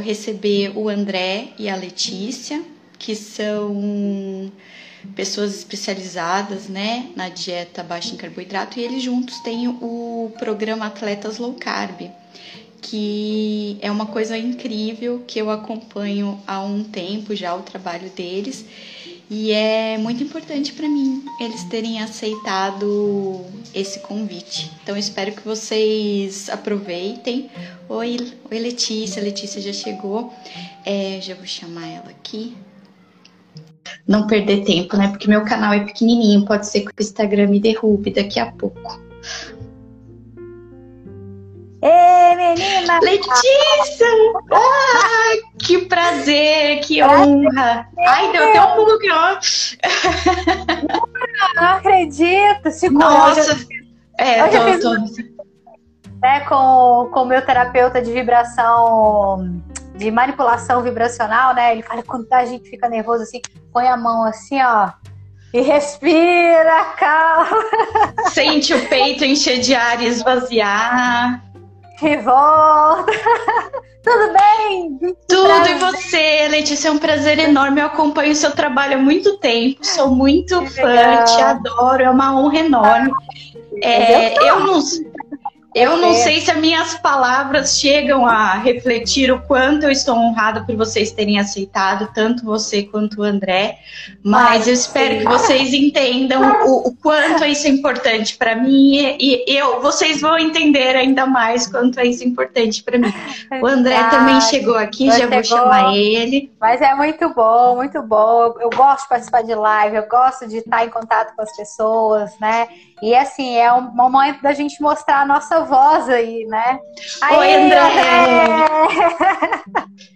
receber o André e a Letícia, que são pessoas especializadas né, na dieta baixa em carboidrato, e eles juntos têm o programa Atletas Low Carb, que é uma coisa incrível que eu acompanho há um tempo já o trabalho deles. E é muito importante para mim eles terem aceitado esse convite. Então espero que vocês aproveitem. Oi, oi Letícia, Letícia já chegou. É, já vou chamar ela aqui não perder tempo, né? Porque meu canal é pequenininho, pode ser que o Instagram me derrube daqui a pouco. Ei, menina! Letícia! Ah, que prazer, que honra! Ai, deu até um pouco que ó. Não acredito! Se Nossa! É, hoje tô, eu fiz, tô... Né, com o meu terapeuta de vibração de manipulação vibracional, né? Ele fala quando a gente fica nervoso assim, põe a mão assim, ó, e respira, calma. Sente o peito encher de ar e esvaziar. E volta. Tudo bem? Tudo prazer. e você, Letícia, é um prazer enorme. Eu acompanho o seu trabalho há muito tempo, sou muito que fã, legal. te adoro, é uma honra enorme. É, eu não eu não sei se as minhas palavras chegam a refletir o quanto eu estou honrada por vocês terem aceitado, tanto você quanto o André, mas eu espero que vocês entendam o, o quanto isso é importante para mim e, e, eu, vocês vão entender ainda mais quanto é isso importante para mim. O André também chegou aqui, já vou chamar ele. Mas é muito bom, muito bom. Eu gosto de participar de live, eu gosto de estar em contato com as pessoas, né? E assim, é um momento da gente mostrar a nossa voz aí, né? Aí, Oi, André!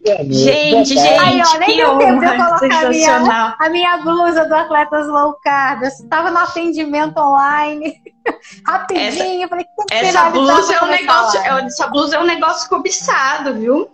É... gente, gente, aí, ó, nem que deu tempo de eu colocar a minha, a minha blusa do Atletas Low Carb. Eu estava no atendimento online. Rapidinho, essa, falei, que essa blusa é um negócio, essa blusa é um negócio cobiçado, viu?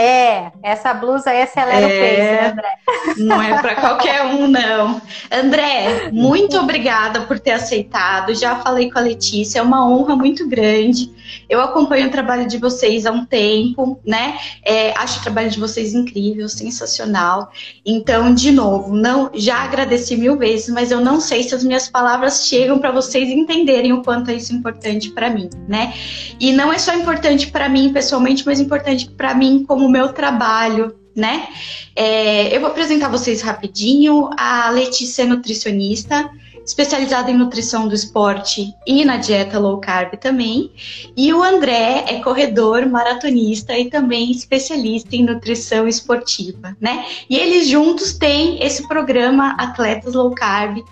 É, essa blusa aí acelera é, o pace, né, André? Não é para qualquer um, não. André, muito obrigada por ter aceitado. Já falei com a Letícia, é uma honra muito grande. Eu acompanho o trabalho de vocês há um tempo, né? É, acho o trabalho de vocês incrível, sensacional. Então, de novo, não, já agradeci mil vezes, mas eu não sei se as minhas palavras chegam para vocês entenderem o quanto é isso importante para mim, né? E não é só importante para mim pessoalmente, mas importante para mim como meu trabalho, né? É, eu vou apresentar vocês rapidinho. A Letícia é nutricionista especializado em nutrição do esporte e na dieta low carb também. E o André é corredor, maratonista e também especialista em nutrição esportiva, né? E eles juntos têm esse programa Atletas Low Carb,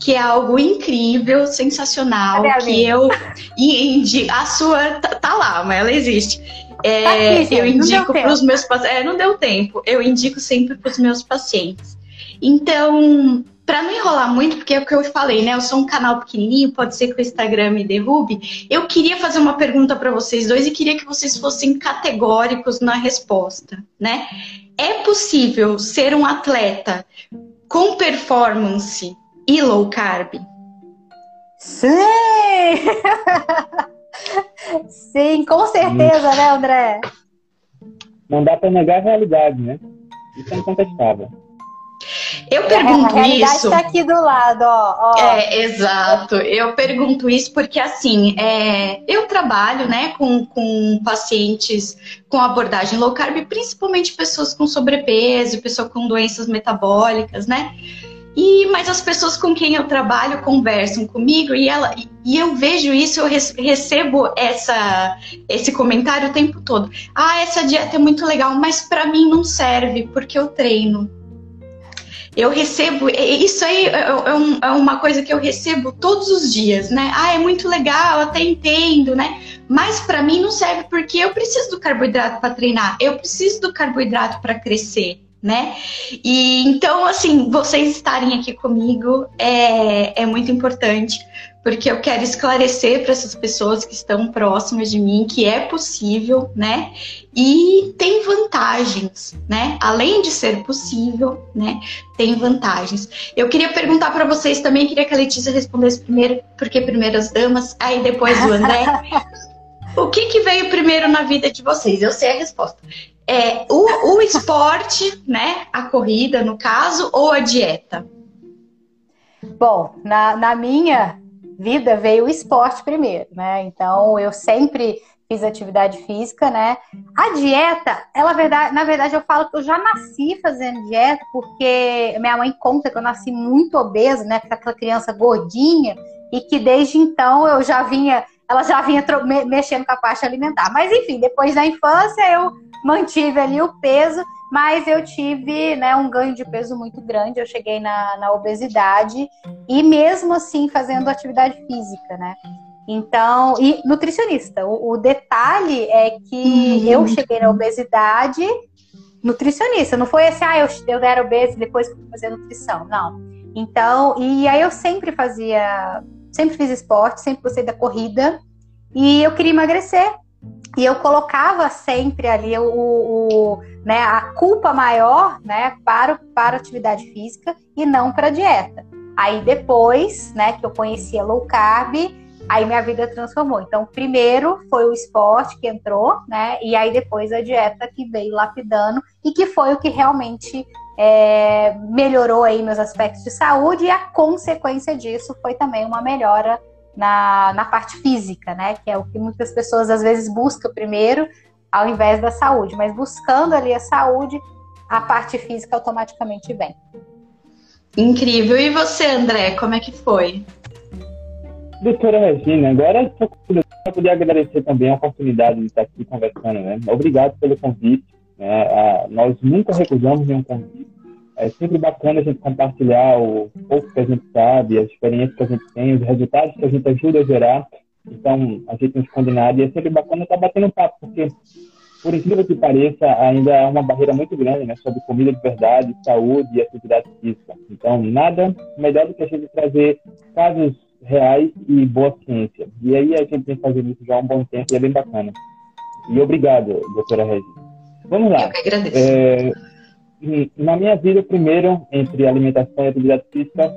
que é algo incrível, sensacional, que eu e a sua tá, tá, lá, mas ela existe. É, tá aqui, eu indico para os meus pacientes. É, não deu tempo. Eu indico sempre para os meus pacientes. Então, para não enrolar muito, porque é o que eu falei, né? Eu sou um canal pequenininho, pode ser que o Instagram me derrube. Eu queria fazer uma pergunta para vocês dois e queria que vocês fossem categóricos na resposta, né? É possível ser um atleta com performance e low carb? Sim! Sim, com certeza, né, André? Não dá para negar a realidade, né? Isso é incontestável. Eu pergunto a isso. está aqui do lado, ó, ó, É, exato. Eu pergunto isso porque, assim, é, eu trabalho, né, com, com pacientes com abordagem low carb, principalmente pessoas com sobrepeso, pessoas com doenças metabólicas, né? E, mas as pessoas com quem eu trabalho conversam comigo e, ela, e eu vejo isso, eu recebo essa, esse comentário o tempo todo. Ah, essa dieta é muito legal, mas para mim não serve porque eu treino. Eu recebo, isso aí é, é, é, uma coisa que eu recebo todos os dias, né? Ah, é muito legal, até entendo, né? Mas para mim não serve porque eu preciso do carboidrato para treinar, eu preciso do carboidrato para crescer, né? E então, assim, vocês estarem aqui comigo é, é muito importante, porque eu quero esclarecer para essas pessoas que estão próximas de mim que é possível, né? E tem vantagens, né? Além de ser possível, né? Tem vantagens. Eu queria perguntar para vocês também, queria que a Letícia respondesse primeiro, porque primeiro as damas, aí depois o André. O que, que veio primeiro na vida de vocês? Eu sei a resposta. É o, o esporte, né? A corrida, no caso, ou a dieta? Bom, na, na minha vida veio o esporte primeiro, né? Então eu sempre fiz atividade física, né? A dieta, ela verdade, na verdade eu falo que eu já nasci fazendo dieta porque minha mãe conta que eu nasci muito obesa, né? Aquela criança gordinha e que desde então eu já vinha, ela já vinha mexendo com a parte alimentar. Mas enfim, depois da infância eu mantive ali o peso, mas eu tive né, um ganho de peso muito grande, eu cheguei na, na obesidade e mesmo assim fazendo atividade física, né? Então, e nutricionista. O, o detalhe é que uhum. eu cheguei na obesidade nutricionista. Não foi assim, ah, eu, eu era obesa e depois fui fazer nutrição. Não. Então, e aí eu sempre fazia, sempre fiz esporte, sempre gostei da corrida e eu queria emagrecer. E eu colocava sempre ali o, o né, a culpa maior né, para, para a atividade física e não para a dieta. Aí depois, né, que eu conhecia low carb, Aí minha vida transformou. Então, primeiro foi o esporte que entrou, né? E aí depois a dieta que veio lapidando e que foi o que realmente é, melhorou aí meus aspectos de saúde e a consequência disso foi também uma melhora na, na parte física, né? Que é o que muitas pessoas às vezes buscam primeiro ao invés da saúde. Mas buscando ali a saúde, a parte física automaticamente vem. Incrível. E você, André, como é que foi? Doutora Regina, agora eu poder agradecer também a oportunidade de estar aqui conversando, né? Obrigado pelo convite. Né? Ah, nós nunca recusamos nenhum convite. É sempre bacana a gente compartilhar o pouco que a gente sabe, as experiências que a gente tem, os resultados que a gente ajuda a gerar. Então, a gente nos esconde nada e é sempre bacana estar batendo um papo, porque, por incrível que pareça, ainda é uma barreira muito grande né, sobre comida de verdade, saúde e atividade física. Então, nada melhor do que a gente trazer casos reais e boa ciência. E aí a gente vem fazendo isso já há um bom tempo e é bem bacana. E obrigado, doutora Regina. Vamos lá. Eu que agradeço. É, na minha vida, primeiro, entre alimentação e atividade física,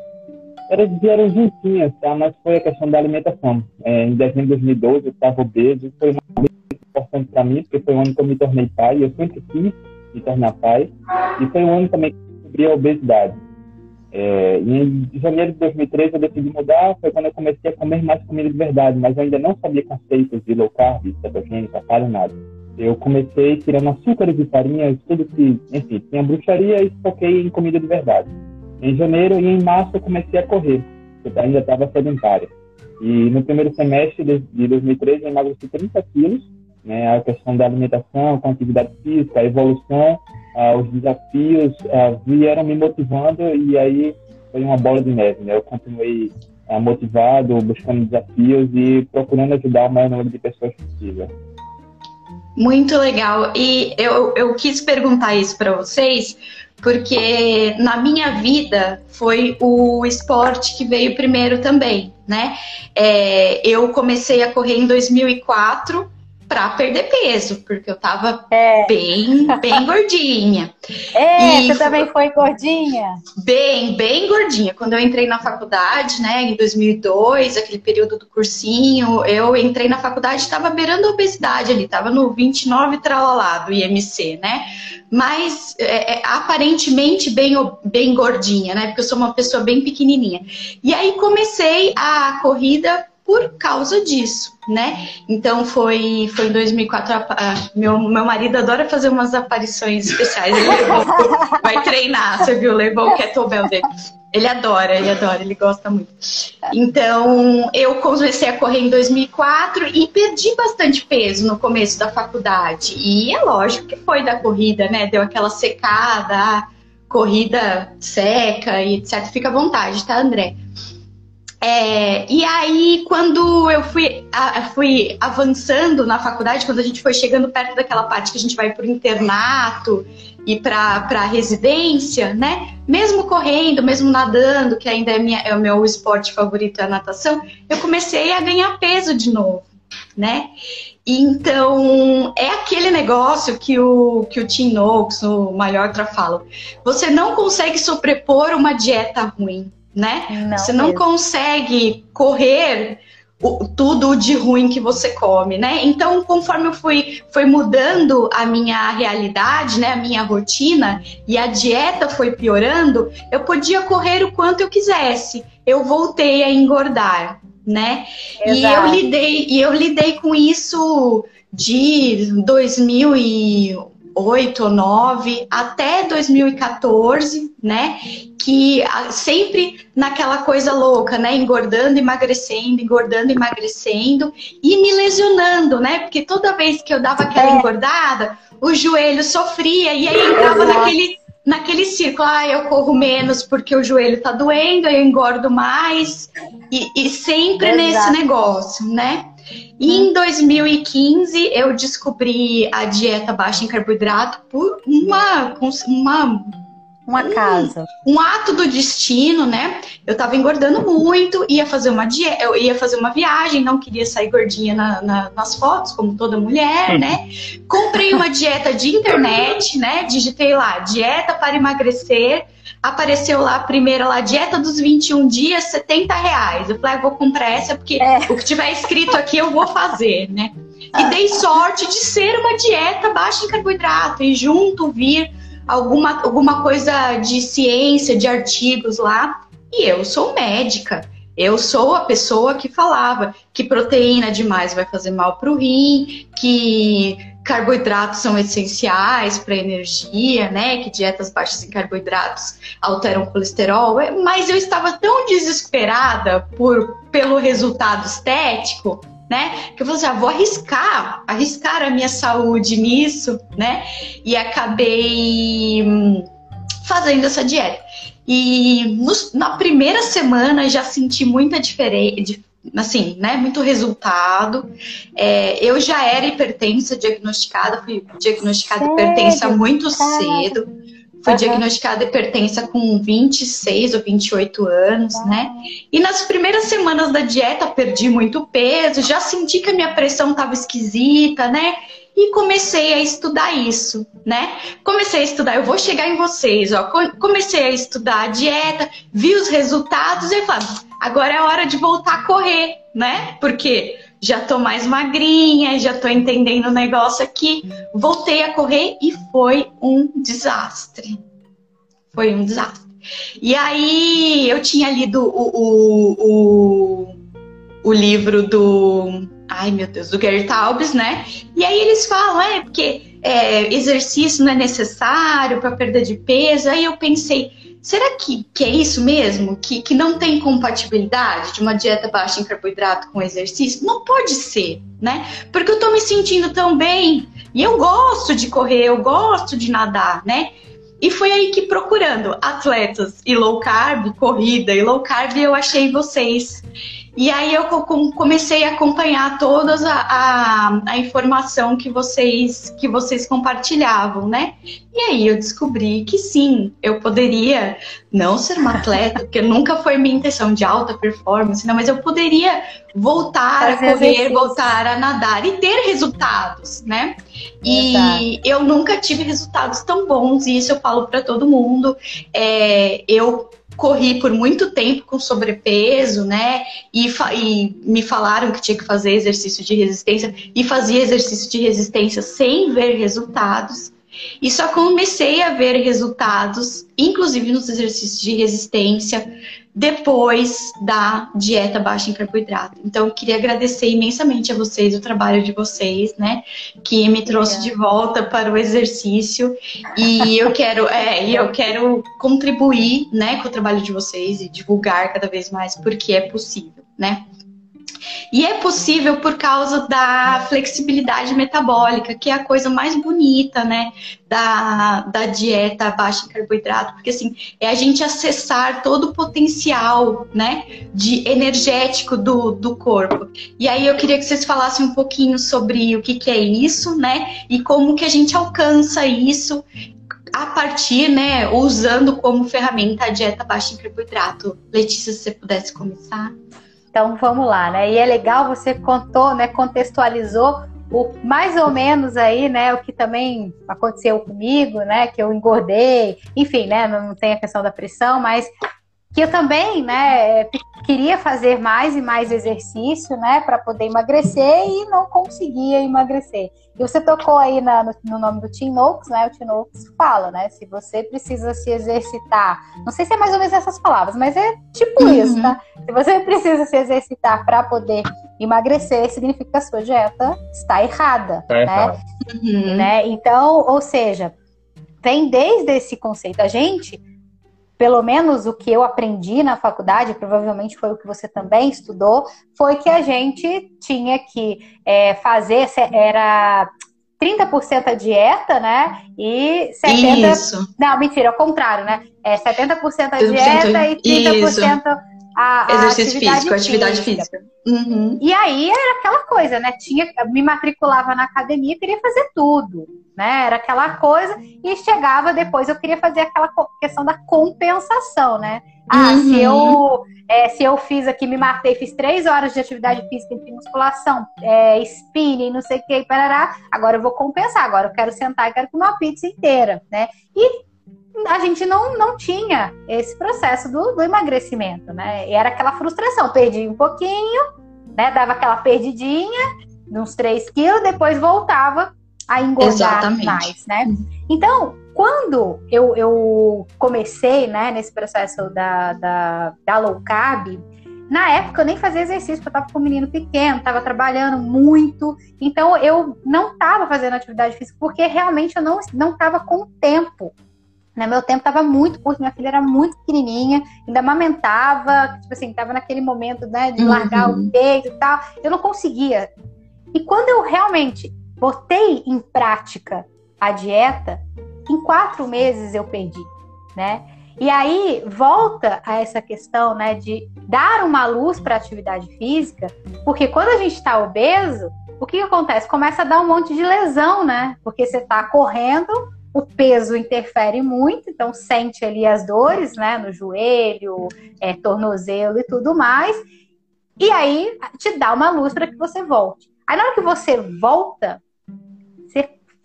era, vieram juntinhas, tá? Mas foi a questão da alimentação. É, em dezembro de 2012, eu estava obeso. Foi coisa importante para mim, porque foi o ano que eu me tornei pai. Eu sempre quis me tornar pai. E foi o ano também que eu descobri a obesidade. É, em janeiro de 2013 eu decidi mudar, foi quando eu comecei a comer mais comida de verdade, mas eu ainda não sabia conceitos de low carb, cetogênica, paleo, nada. Eu comecei tirando açúcares e farinhas, tudo que, enfim, tinha bruxaria e foquei em comida de verdade. Em janeiro e em março eu comecei a correr, eu ainda estava sedentária. E no primeiro semestre de 2013 eu emagreci 30 quilos, né, a questão da alimentação, com atividade física, a evolução, uh, os desafios uh, vieram me motivando e aí foi uma bola de neve, né? Eu continuei uh, motivado, buscando desafios e procurando ajudar o maior número de pessoas possível. Muito legal. E eu, eu quis perguntar isso para vocês, porque na minha vida foi o esporte que veio primeiro também, né? É, eu comecei a correr em 2004 para perder peso, porque eu tava é. bem, bem gordinha. É, e você também foi gordinha? Bem, bem gordinha. Quando eu entrei na faculdade, né, em 2002, aquele período do cursinho, eu entrei na faculdade e tava beirando a obesidade ali, tava no 29 tralalá do IMC, né? Mas é, é, aparentemente bem, bem gordinha, né? Porque eu sou uma pessoa bem pequenininha. E aí comecei a corrida por causa disso, né? Então foi, foi em 2004. A, a, meu, meu marido adora fazer umas aparições especiais. Ele levou, vai treinar, você viu? Levou o kettlebell dele. Ele adora, ele adora, ele gosta muito. Então, eu comecei a correr em 2004 e perdi bastante peso no começo da faculdade. E é lógico que foi da corrida, né? Deu aquela secada, corrida seca e etc. Fica à vontade, tá, André? É, e aí, quando eu fui, a, fui avançando na faculdade, quando a gente foi chegando perto daquela parte que a gente vai para o internato e para a residência, né? Mesmo correndo, mesmo nadando, que ainda é, minha, é o meu esporte favorito, é a natação, eu comecei a ganhar peso de novo, né? Então, é aquele negócio que o, que o Tim Noakes, o Malhotra, fala. Você não consegue sobrepor uma dieta ruim né? Não Você não mesmo. consegue correr o, tudo de ruim que você come, né? Então, conforme eu fui, fui mudando a minha realidade, né, a minha rotina e a dieta foi piorando, eu podia correr o quanto eu quisesse. Eu voltei a engordar, né? Exato. E eu lidei e eu lidei com isso de 2000 e 2008 ou 9 até 2014, né? Que sempre naquela coisa louca, né? Engordando, emagrecendo, engordando, emagrecendo e me lesionando, né? Porque toda vez que eu dava aquela é. engordada, o joelho sofria e aí entrava naquele naquele círculo, ah, eu corro menos porque o joelho tá doendo, eu engordo mais, e, e sempre Exato. nesse negócio, né? E em 2015 eu descobri a dieta baixa em carboidrato por uma, uma uma casa. Um, um, ato do destino, né? Eu tava engordando muito, ia fazer uma dieta, eu ia fazer uma viagem, não queria sair gordinha na, na, nas fotos, como toda mulher, né? Comprei uma dieta de internet, né? Digitei lá, dieta para emagrecer apareceu lá a primeira lá, dieta dos 21 dias, 70 reais. Eu falei, ah, vou comprar essa porque é. o que tiver escrito aqui eu vou fazer, né? E ah. dei sorte de ser uma dieta baixa em carboidrato e junto vir alguma, alguma coisa de ciência, de artigos lá. E eu sou médica. Eu sou a pessoa que falava que proteína demais vai fazer mal para o rim, que carboidratos são essenciais para energia, né? Que dietas baixas em carboidratos alteram o colesterol. Mas eu estava tão desesperada por pelo resultado estético, né? Que eu falei assim, ah, vou arriscar, arriscar a minha saúde nisso, né? E acabei hum, fazendo essa dieta. E no, na primeira semana já senti muita diferença, assim, né, muito resultado. É, eu já era hipertensa diagnosticada, fui diagnosticada Sério? hipertensa muito cedo. Fui uhum. diagnosticada hipertensa com 26 ou 28 anos, uhum. né? E nas primeiras semanas da dieta perdi muito peso, já senti que a minha pressão estava esquisita, né? E comecei a estudar isso, né? Comecei a estudar, eu vou chegar em vocês, ó. Comecei a estudar a dieta, vi os resultados e falei, agora é hora de voltar a correr, né? Porque já tô mais magrinha, já tô entendendo o negócio aqui. Voltei a correr e foi um desastre. Foi um desastre. E aí eu tinha lido o, o, o, o livro do. Ai meu Deus, do Gary Taubes, né? E aí eles falam, é, porque é, exercício não é necessário para perda de peso. Aí eu pensei, Será que, que é isso mesmo? Que, que não tem compatibilidade de uma dieta baixa em carboidrato com exercício? Não pode ser, né? Porque eu tô me sentindo tão bem e eu gosto de correr, eu gosto de nadar, né? E foi aí que procurando atletas e low carb, corrida e low carb, eu achei vocês. E aí eu comecei a acompanhar toda a, a, a, informação que vocês que vocês compartilhavam, né? E aí eu descobri que sim, eu poderia não ser uma atleta, porque nunca foi minha intenção de alta performance, não, mas eu poderia voltar Fazer a correr, exercício. voltar a nadar e ter resultados, né? E Exato. eu nunca tive resultados tão bons, e isso eu falo para todo mundo. É, eu corri por muito tempo com sobrepeso, né? E, e, me falaram que tinha que fazer exercício de resistência e fazia exercício de resistência sem ver resultados. E só comecei a ver resultados, inclusive nos exercícios de resistência, depois da dieta baixa em carboidrato. Então, queria agradecer imensamente a vocês, o trabalho de vocês, né? Que me trouxe de volta para o exercício. E eu quero, é, eu quero contribuir, né, com o trabalho de vocês e divulgar cada vez mais, porque é possível, né? E é possível por causa da flexibilidade metabólica, que é a coisa mais bonita, né, da, da dieta baixa em carboidrato, porque assim, é a gente acessar todo o potencial, né, de energético do, do corpo. E aí eu queria que vocês falassem um pouquinho sobre o que, que é isso, né, e como que a gente alcança isso a partir, né, usando como ferramenta a dieta baixa em carboidrato. Letícia, se você pudesse começar. Então vamos lá, né? E é legal você contou, né? Contextualizou o mais ou menos aí, né? O que também aconteceu comigo, né? Que eu engordei, enfim, né? Não tem a questão da pressão, mas que eu também, né, queria fazer mais e mais exercício, né, para poder emagrecer e não conseguia emagrecer. E você tocou aí na, no, no, nome do Tim Noakes, né? O Tim Noakes fala, né? Se você precisa se exercitar, não sei se é mais ou menos essas palavras, mas é tipo uhum. isso, tá? Se você precisa se exercitar para poder emagrecer, significa que a sua dieta está errada, tá né? Errado. Uhum. né? Então, ou seja, vem desde esse conceito. A gente pelo menos o que eu aprendi na faculdade, provavelmente foi o que você também estudou, foi que a gente tinha que é, fazer, era 30% a dieta, né? E 70%. Isso. Não, mentira, ao contrário, né? É 70% a dieta e 30% isso. A, a exercício atividade físico, atividade física. Uhum. E aí era aquela coisa, né? Tinha, me matriculava na academia, queria fazer tudo né? Era aquela coisa e chegava depois eu queria fazer aquela questão da compensação, né? Ah, uhum. se eu é, se eu fiz aqui, me matei, fiz três horas de atividade física entre musculação, é, spinning, não sei o que, parará, agora eu vou compensar, agora eu quero sentar e quero comer uma pizza inteira, né? E a gente não, não tinha esse processo do, do emagrecimento, né? E era aquela frustração, perdi um pouquinho, né? Dava aquela perdidinha, uns 3 quilos, depois voltava a engordar Exatamente. mais, né? Então, quando eu, eu comecei, né, nesse processo da, da, da low carb, na época eu nem fazia exercício, porque eu tava com um menino pequeno, tava trabalhando muito, então eu não tava fazendo atividade física, porque realmente eu não, não tava com tempo. Né? Meu tempo tava muito curto, minha filha era muito pequenininha, ainda amamentava, tipo assim, tava naquele momento, né, de largar uhum. o peito e tal, eu não conseguia. E quando eu realmente botei em prática a dieta, em quatro meses eu perdi, né? E aí volta a essa questão, né, de dar uma luz para a atividade física, porque quando a gente está obeso, o que, que, acontece? Começa a dar um monte de lesão, né? Porque você está correndo, o peso interfere muito, então sente ali as dores, né, no joelho, é, tornozelo e tudo mais. E aí te dá uma luz para que você volte. Aí na hora que você volta,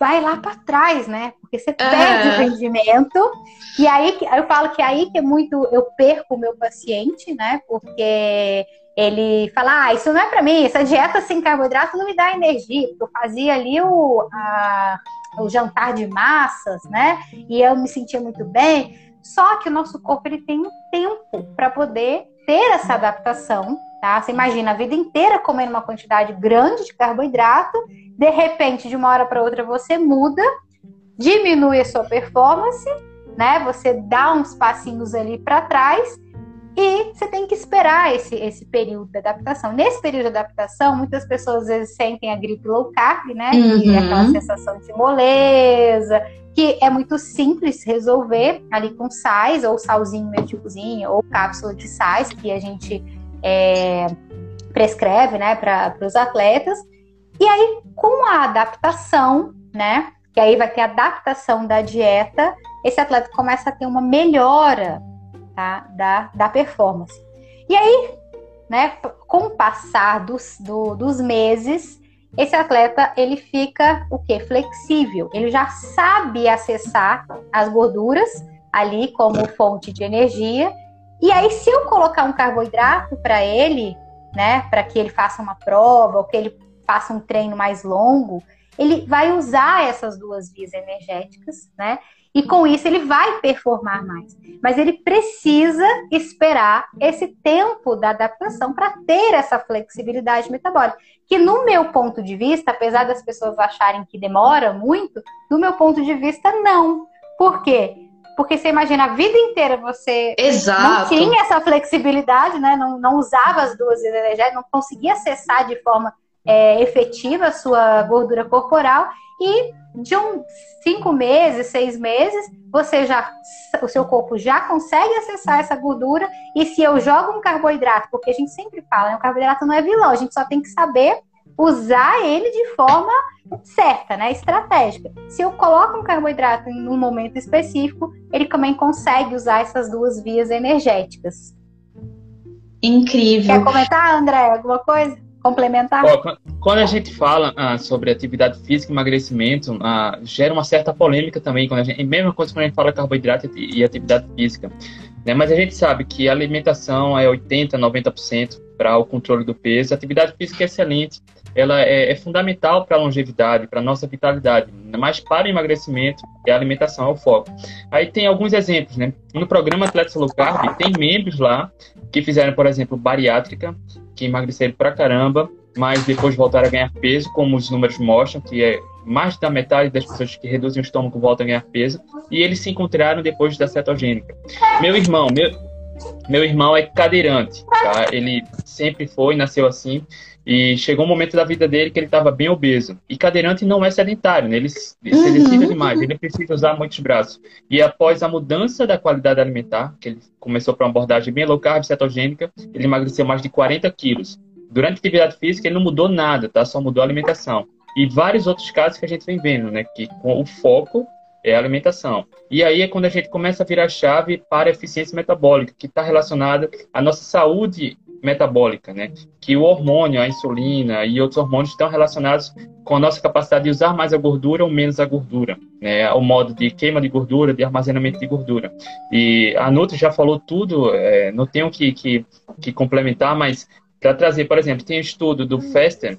vai lá para trás, né? Porque você perde o rendimento. E aí eu falo que aí que é muito eu perco o meu paciente, né? Porque ele fala: "Ah, isso não é para mim, essa dieta sem carboidrato não me dá energia". Eu fazia ali o a, o jantar de massas, né? E eu me sentia muito bem. Só que o nosso corpo ele tem um tempo para poder ter essa adaptação, tá? Você imagina a vida inteira comendo uma quantidade grande de carboidrato de repente, de uma hora para outra, você muda, diminui a sua performance, né? Você dá uns passinhos ali para trás e você tem que esperar esse, esse período de adaptação. Nesse período de adaptação, muitas pessoas às vezes sentem a gripe low carb, né? Uhum. E aquela sensação de moleza, que é muito simples resolver ali com sais, ou salzinho meio de cozinha, ou cápsula de sais, que a gente é, prescreve, né, para os atletas. E aí, com a adaptação, né? Que aí vai ter adaptação da dieta, esse atleta começa a ter uma melhora tá, da, da performance. E aí, né, com o passar dos, do, dos meses, esse atleta ele fica o que? Flexível. Ele já sabe acessar as gorduras ali como fonte de energia. E aí, se eu colocar um carboidrato para ele, né, para que ele faça uma prova ou que ele faça um treino mais longo, ele vai usar essas duas vias energéticas, né? E com isso ele vai performar mais. Mas ele precisa esperar esse tempo da adaptação para ter essa flexibilidade metabólica. Que no meu ponto de vista, apesar das pessoas acharem que demora muito, do meu ponto de vista, não. Por quê? Porque você imagina a vida inteira você Exato. não tinha essa flexibilidade, né? Não, não usava as duas vias energéticas, não conseguia acessar de forma é, efetiva a sua gordura corporal e de uns cinco meses, seis meses, você já, o seu corpo já consegue acessar essa gordura. E se eu jogo um carboidrato, porque a gente sempre fala, né, o carboidrato não é vilão, a gente só tem que saber usar ele de forma certa, né, estratégica. Se eu coloco um carboidrato em um momento específico, ele também consegue usar essas duas vias energéticas. Incrível. Quer comentar, André, alguma coisa? Complementar? quando a gente fala ah, sobre atividade física e emagrecimento, ah, gera uma certa polêmica também. Quando a gente, mesma coisa quando a gente fala carboidrato e atividade física. Né? Mas a gente sabe que a alimentação é 80%, 90% para o controle do peso. A atividade física é excelente, ela é, é fundamental para a longevidade, para a nossa vitalidade, mas para o emagrecimento, é a alimentação, é o foco. Aí tem alguns exemplos, né? No programa Atletas Low Carb, tem membros lá que fizeram, por exemplo, bariátrica, que emagreceram pra caramba, mas depois voltaram a ganhar peso, como os números mostram, que é mais da metade das pessoas que reduzem o estômago voltam a ganhar peso, e eles se encontraram depois da cetogênica. Meu irmão, meu, meu irmão é cadeirante, tá? Ele sempre foi, nasceu assim, e chegou um momento da vida dele que ele estava bem obeso. E cadeirante não é sedentário, né? Ele, ele uhum. se exercita demais, ele precisa usar muitos braços. E após a mudança da qualidade alimentar, que ele começou para uma abordagem bem low carb, cetogênica, ele emagreceu mais de 40 quilos. Durante a atividade física, ele não mudou nada, tá? Só mudou a alimentação. E vários outros casos que a gente vem vendo, né? Que com o foco é a alimentação. E aí é quando a gente começa a virar chave para a eficiência metabólica, que está relacionada à nossa saúde metabólica, né? Que o hormônio, a insulina e outros hormônios estão relacionados com a nossa capacidade de usar mais a gordura ou menos a gordura, né? O modo de queima de gordura, de armazenamento de gordura. E a Nutri já falou tudo, é, não tenho que, que, que complementar, mas para trazer, por exemplo, tem um estudo do Fester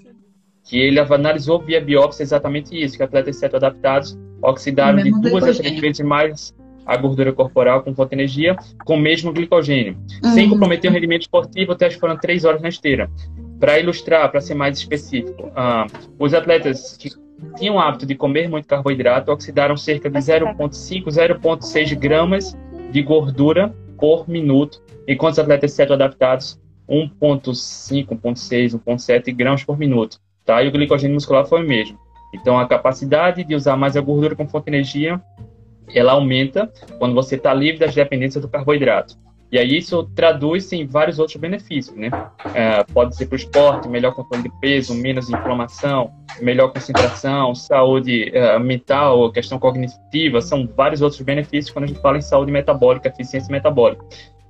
que ele analisou via biópsia exatamente isso, que atletas certo adaptados oxidaram de duas a três vezes mais a gordura corporal com fonte energia com o mesmo glicogênio, uhum. sem comprometer o rendimento esportivo, até foram três horas na esteira. Para ilustrar, para ser mais específico, uh, os atletas que tinham o hábito de comer muito carboidrato oxidaram cerca de 0,5, 0,6 gramas de gordura por minuto, enquanto os atletas certo adaptados 1,5, 1,6, 1,7 gramas por minuto. Tá? E o glicogênio muscular foi o mesmo. Então, a capacidade de usar mais a gordura como fonte de energia ela aumenta quando você está livre das dependências do carboidrato. E aí isso traduz-se em vários outros benefícios, né? É, pode ser para o esporte, melhor controle de peso, menos inflamação, melhor concentração, saúde é, mental, questão cognitiva, são vários outros benefícios quando a gente fala em saúde metabólica, eficiência metabólica.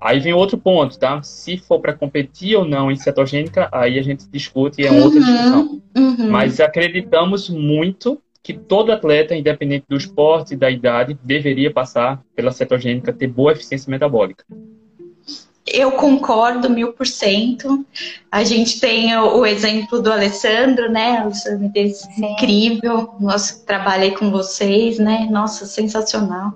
Aí vem outro ponto, tá? Se for para competir ou não em cetogênica, aí a gente discute e é outra uhum, discussão. Uhum. Mas acreditamos muito que todo atleta, independente do esporte e da idade, deveria passar pela cetogênica, ter boa eficiência metabólica. Eu concordo mil por cento. A gente tem o, o, exemplo do Alessandro, né? Alessandro é incrível. Nossa, trabalhei com vocês, né? Nossa, sensacional.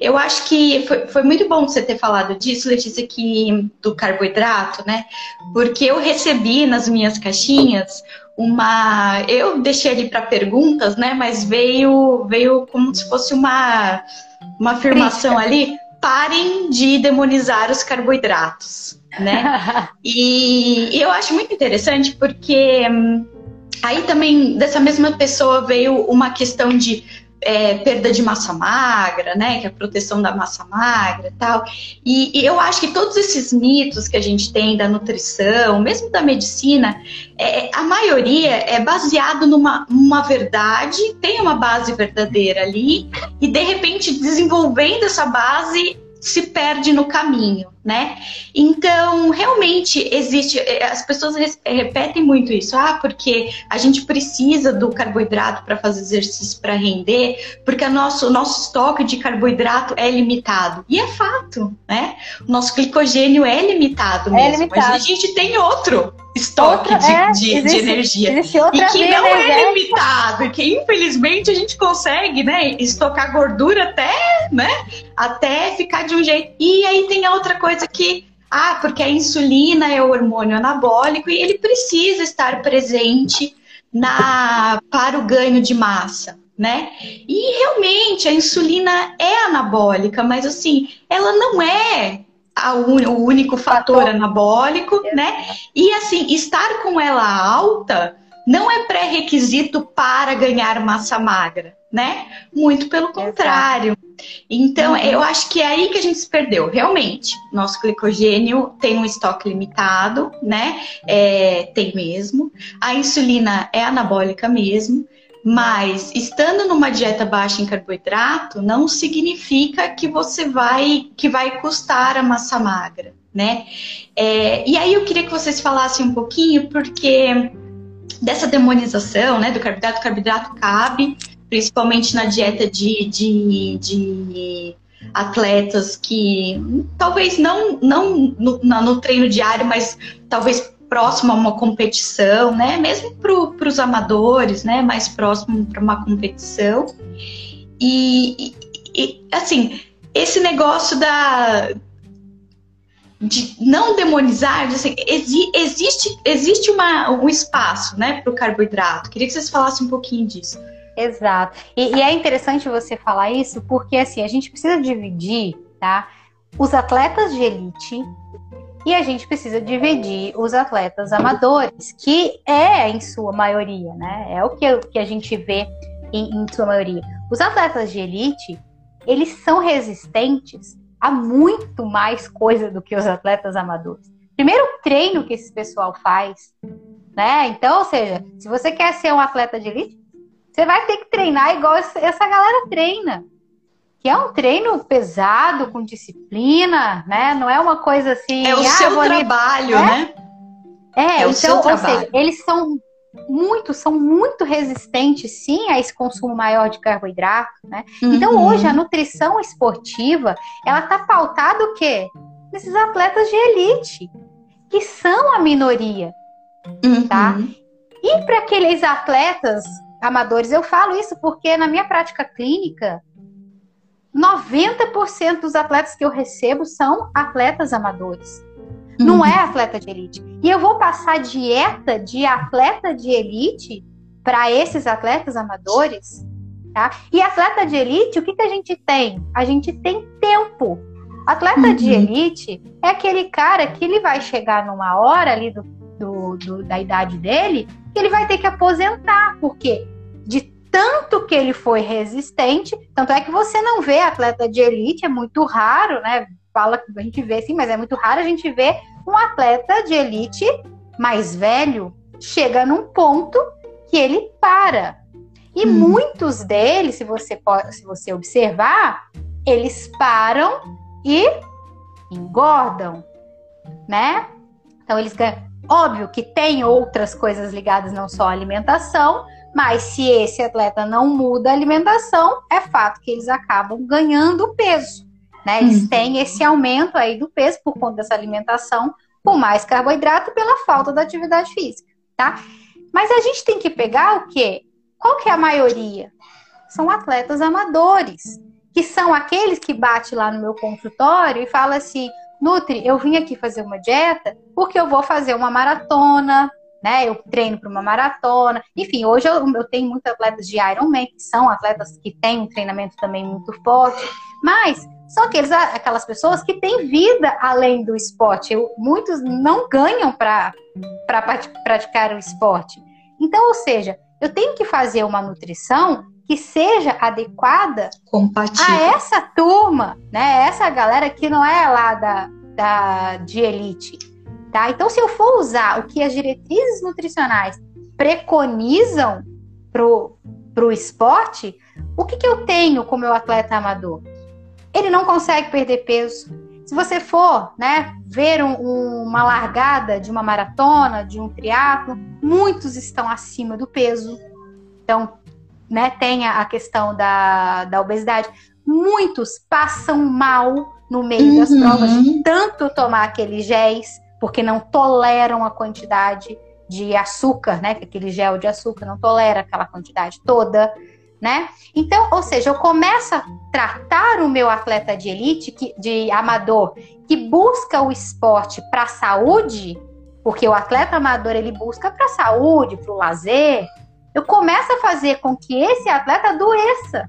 Eu acho que foi, foi muito bom você ter falado disso, Letícia, que do carboidrato, né? Porque eu recebi nas minhas caixinhas uma. Eu deixei ali para perguntas, né? Mas veio, veio como se fosse uma, uma afirmação ali. Parem de demonizar os carboidratos, né? e, eu acho muito interessante porque hum, aí também dessa mesma pessoa veio uma questão de é, perda de massa magra, né? Que é a proteção da massa magra tal. E, e, eu acho que todos esses mitos que a gente tem da nutrição, mesmo da medicina, é, a maioria é baseado numa uma verdade, tem uma base verdadeira ali, e de repente desenvolvendo essa base se perde no caminho, né? Então, realmente existe, eh, as pessoas repetem muito isso, ah, porque a gente precisa do carboidrato para fazer exercício para render, porque a nosso, o nosso estoque de carboidrato é limitado. E é fato, né? O nosso glicogênio é limitado é mesmo, limitado. mas a gente tem outro estoque outra, de, é, de, existe, de, energia. e que não é limitado, e que infelizmente a gente consegue, né, estocar gordura até, né, até ficar de um jeito. E aí tem a outra coisa que, ah, porque a insulina é o hormônio anabólico e ele precisa estar presente na para o ganho de massa. Né? E realmente a insulina é anabólica, mas assim, ela não é un, o único fator, anabólico, né? E assim, estar com ela alta não é pré-requisito para ganhar massa magra, né? Muito pelo contrário. Então, uhum. eu acho que é aí que a gente se perdeu, realmente. Nosso glicogênio tem um estoque limitado, né? É, tem mesmo. A insulina é anabólica mesmo. Mas estando numa dieta baixa em carboidrato, não significa que você vai que vai custar a massa magra, né? É, e aí eu queria que vocês falassem um pouquinho, porque dessa demonização, né, do carboidrato, carboidrato cabe, principalmente na dieta de, de, de atletas que talvez não, não no, no treino diário, mas talvez próximo a uma competição, né? Mesmo para os amadores, né? Mais próximo para uma competição. E, e, assim, esse negócio da de não demonizar, de, assim, exi, existe existe uma, um espaço, né, para o carboidrato. Queria que vocês falassem um pouquinho disso. Exato. E, e, é interessante você falar isso porque assim a gente precisa dividir, tá? Os atletas de elite e a gente precisa dividir os atletas amadores, que é em sua maioria, né? É o que, que a gente vê em, em sua maioria. Os atletas de elite, eles são resistentes a muito mais coisa do que os atletas amadores. Primeiro treino que esse pessoal faz, né? Então, ou seja, se você quer ser um atleta de elite, você vai ter que treinar igual essa galera treina. Que é um treino pesado, com disciplina, né? Não é uma coisa assim. É o ah, seu trabalho, ali... né? É, é então, o seu trabalho. Seja, eles são muito, são muito resistentes, sim, a esse consumo maior de carboidrato, né? Então, uhum. Então, hoje, a nutrição esportiva, ela tá pautada o quê? Nesses atletas de elite, que são a minoria, uhum. tá? E para aqueles atletas amadores, eu falo isso porque na minha prática clínica, 90% dos atletas que eu recebo são atletas amadores. Não uhum. é atleta de elite. E eu vou passar dieta de atleta de elite para esses atletas amadores, tá? E atleta de elite, o que, que a gente tem? A gente tem tempo. Atleta uhum. de elite é aquele cara que ele vai chegar numa hora ali do, do, do, da idade dele que ele vai ter que aposentar, porque de tanto que ele foi resistente, tanto é que você não vê atleta de elite, é muito raro, né? fala que a gente vê sim, mas é muito raro a gente ver um atleta de elite mais velho chega num ponto que ele para. E hum. muitos deles, se você pode, se você observar, eles param e engordam, né? Então eles ganham. Óbvio que tem outras coisas ligadas não só à alimentação, mas se esse atleta não muda a alimentação, é fato que eles acabam ganhando peso. Né? Eles uhum. têm esse aumento aí do peso por conta dessa alimentação com mais carboidrato pela falta da atividade física, tá? Mas a gente tem que pegar o quê? Qual que é a maioria? São atletas amadores, que são aqueles que bate lá no meu consultório e fala assim: Nutri, eu vim aqui fazer uma dieta porque eu vou fazer uma maratona, né? Eu treino para uma maratona. Enfim, hoje eu, eu, tenho muitos atletas de Ironman, que são atletas que têm um treinamento também muito forte, mas são aqueles, aquelas pessoas que têm vida além do esporte. Eu, muitos não ganham para praticar o esporte. Então, ou seja, eu tenho que fazer uma nutrição que seja adequada Compatível. a essa turma, né? Essa galera que não é lá da, da de elite, tá? Então, se eu for usar o que as diretrizes nutricionais preconizam pro pro esporte, o que, que eu tenho como meu atleta amador? ele não consegue perder peso. Se você for, né, ver um, um, uma largada de uma maratona, de um triatlo, muitos estão acima do peso. Então, né, tem a questão da, da obesidade. Muitos passam mal no meio uhum. das provas de tanto tomar aqueles géis, porque não toleram a quantidade de açúcar, né? Aquele gel de açúcar não tolera aquela quantidade toda né? Então, ou seja, eu começo a tratar o meu atleta de elite, que, de amador, que busca o esporte para a saúde, porque o atleta amador ele busca para a saúde, para o lazer. Eu começo a fazer com que esse atleta adoeça.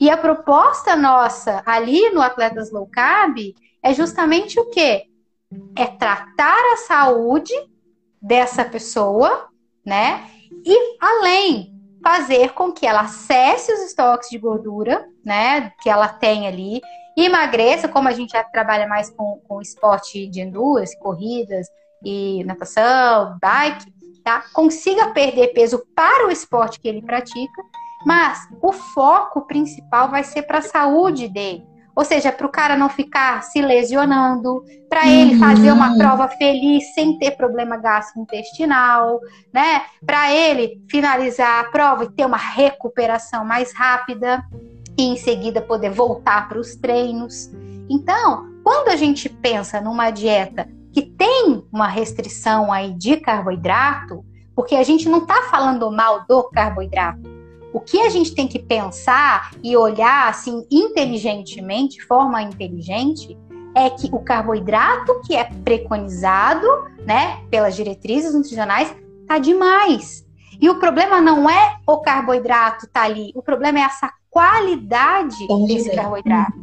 E a proposta nossa ali no Atletas Low Carb é justamente o quê? É tratar a saúde dessa pessoa, né? E além fazer com que ela acesse os estoques de gordura, né, que ela tem ali, emagreça, como a gente já trabalha mais com, com esporte de endurance, corridas e natação, bike, tá? Consiga perder peso para o esporte que ele pratica, mas o foco principal vai ser para a saúde dele. Ou seja, para o cara não ficar se lesionando, para ele uhum. fazer uma prova feliz sem ter problema gastrointestinal, né? Para ele finalizar a prova e ter uma recuperação mais rápida. e em seguida poder voltar para os treinos. Então, quando a gente pensa numa dieta que tem uma restrição aí de carboidrato, porque a gente não está falando mal do carboidrato. O que a gente tem que pensar e olhar assim inteligentemente, de forma inteligente, é que o carboidrato que é preconizado, né, pelas diretrizes nutricionais, tá demais. E o problema não é o carboidrato tá ali, o problema é essa qualidade desse carboidrato.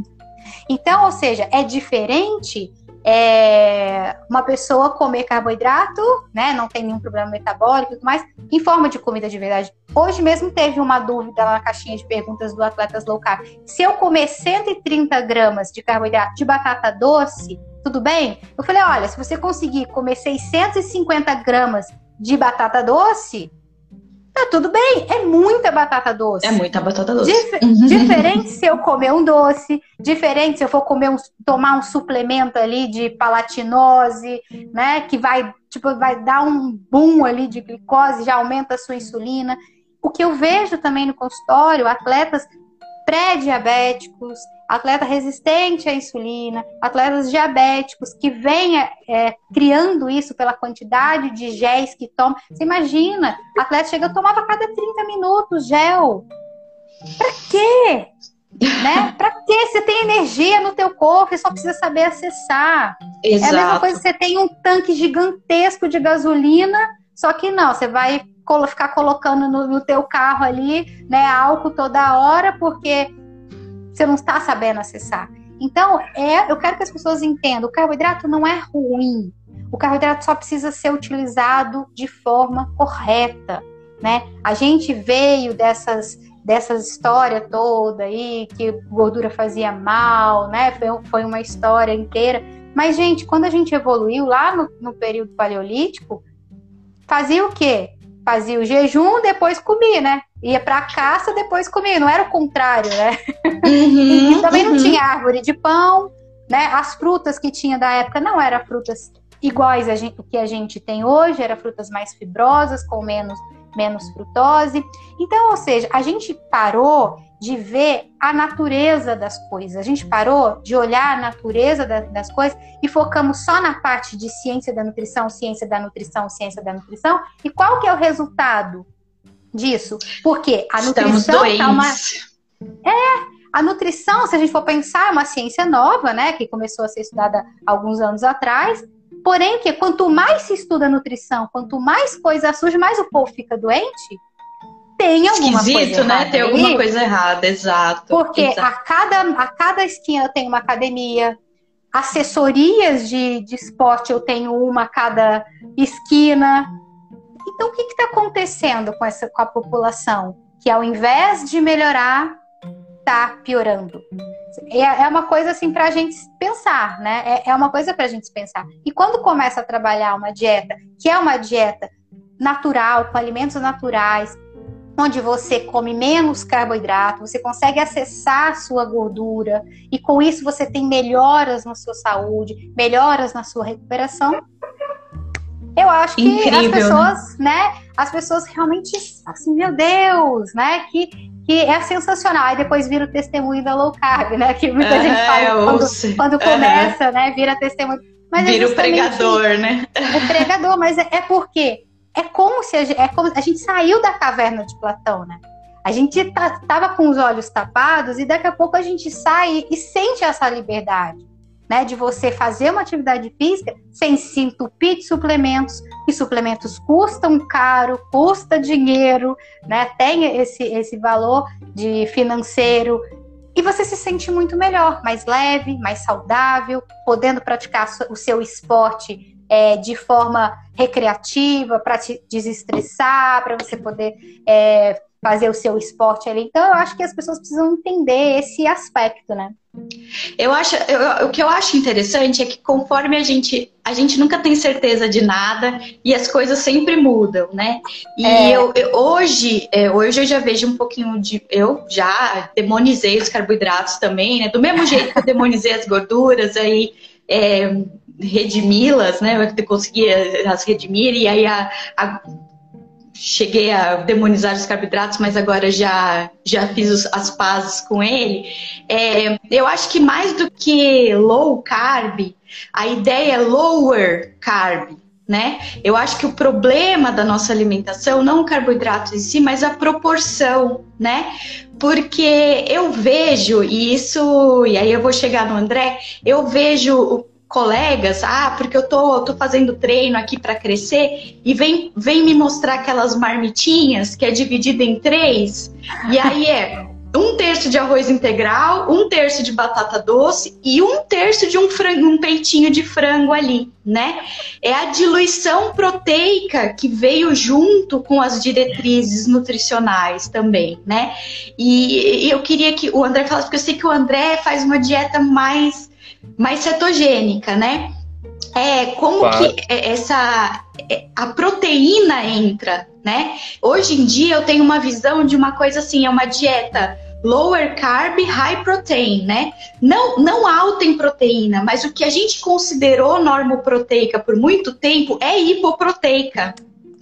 Então, ou seja, é diferente é, uma pessoa comer carboidrato, né, não tem nenhum problema metabólico mais, em forma de comida de verdade. Hoje mesmo teve uma dúvida na caixinha de perguntas do Atletas Low Carb. Se eu comer 130 gramas de carboidrato de batata doce, tudo bem? Eu falei, olha, se você conseguir comer 650 gramas de batata doce, Tá tudo bem, é muita batata doce. É muita batata doce. Dif diferente se eu comer um doce, diferente se eu for comer um, tomar um suplemento ali de palatinose, né, que vai, tipo, vai dar um boom ali de glicose, já aumenta a sua insulina. O que eu vejo também no consultório, atletas pré-diabéticos, atleta resistente à insulina, atletas diabéticos que vêm é, criando isso pela quantidade de géis que tomam. Você imagina, atleta chega, eu tomava a cada 30 minutos gel. Pra quê? né? Pra quê? Você tem energia no teu corpo e só precisa saber acessar. Exato. É a mesma coisa que você tem um tanque gigantesco de gasolina, só que não, você vai ficar colocando no, no teu carro ali, né, álcool toda hora, porque você não está sabendo acessar. Então, é, eu quero que as pessoas entendam, o carboidrato não é ruim. O carboidrato só precisa ser utilizado de forma correta, né? A gente veio dessas dessas histórias toda aí que gordura fazia mal, né? Foi, foi uma história inteira. Mas, gente, quando a gente evoluiu lá no, no período paleolítico, fazia o quê? Fazia o jejum, depois comia, né? ia para caça, depois comia. Não era o contrário, né? Uhum, e também uhum. não tinha árvore de pão, né? As frutas que tinha da época não eram frutas iguais a gente, o que a gente tem hoje, eram frutas mais fibrosas, com menos, menos frutose. Então, ou seja, a gente parou de ver a natureza das coisas. A gente parou de olhar a natureza da, das coisas e focamos só na parte de ciência da nutrição, ciência da nutrição, ciência da nutrição. E qual que é o resultado? disso. Porque a nutrição é uma. É, a nutrição, se a gente for pensar, é uma ciência nova, né? Que começou a ser estudada alguns anos atrás. Porém, que quanto mais se estuda nutrição, quanto mais coisa surge, mais o povo fica doente. Tem alguma Esquisito, coisa né? Tem alguma coisa errada, exato. Porque exato. A, cada, a cada esquina tem uma academia, assessorias de, de esporte eu tenho uma a cada esquina. Então, o que está acontecendo com, essa, com a população? Que ao invés de melhorar, está piorando. É, é, uma coisa assim para a gente pensar, né? É, é uma coisa para a gente pensar. E quando começa a trabalhar uma dieta, que é uma dieta natural, com alimentos naturais, onde você come menos carboidrato, você consegue acessar a sua gordura e com isso você tem melhoras na sua saúde, melhoras na sua recuperação, eu acho que Incrível, as né? pessoas, né? né? As pessoas realmente, assim, meu Deus, né? Que, que é sensacional. Aí depois vira o testemunho da low carb, né? Que muita gente fala quando, quando começa, né? Vira testemunho. Mas é vira é o pregador, né? É pregador, mas é, é porque é como se a, é como a gente saiu da caverna de Platão, né? A gente tá, tava com os olhos tapados e daqui a pouco a gente sai e sente essa liberdade né, de você fazer uma atividade física sem se entupir de suplementos, e suplementos custam caro, custa dinheiro, né, tem esse, esse valor de financeiro, e você se sente muito melhor, mais leve, mais saudável, podendo praticar o seu esporte é, de forma recreativa, para te desestressar, para você poder é, fazer o seu esporte ali. Então, eu acho que as pessoas precisam entender esse aspecto, né? Eu acho, eu, o que eu acho interessante é que conforme a gente, a gente nunca tem certeza de nada e as coisas sempre mudam, né? E é. eu, eu, hoje, é, hoje eu já vejo um pouquinho de, eu já demonizei os carboidratos também, né? Do mesmo jeito que eu demonizei as gorduras, aí é, redimi-las, né? Eu conseguia as redimir e aí a, a cheguei a demonizar os carboidratos, mas agora já, já fiz os, as pazes com ele. É, eu acho que mais do que low carb, a ideia é lower carb. Né? Eu acho que o problema da nossa alimentação não o carboidrato em si, mas a proporção, né? Porque eu vejo e isso, e aí eu vou chegar no André, eu vejo colegas, ah, porque eu tô, tô fazendo treino aqui para crescer, e vem, vem me mostrar aquelas marmitinhas que é dividida em três, e aí é um terço de arroz integral, um terço de batata doce e um terço de um, frango, um peitinho de frango ali, né? É a diluição proteica que veio junto com as diretrizes nutricionais também, né? E, e eu queria que o André falasse, porque eu sei que o André faz uma dieta mais mais cetogênica, né? É, como claro. que é, essa é, a proteína entra, né? Hoje em dia eu tenho uma visão de uma coisa assim, é uma dieta lower carb, high protein, né? Não, não alta em proteína, mas o que a gente considerou normoproteica por muito tempo é hipoproteica,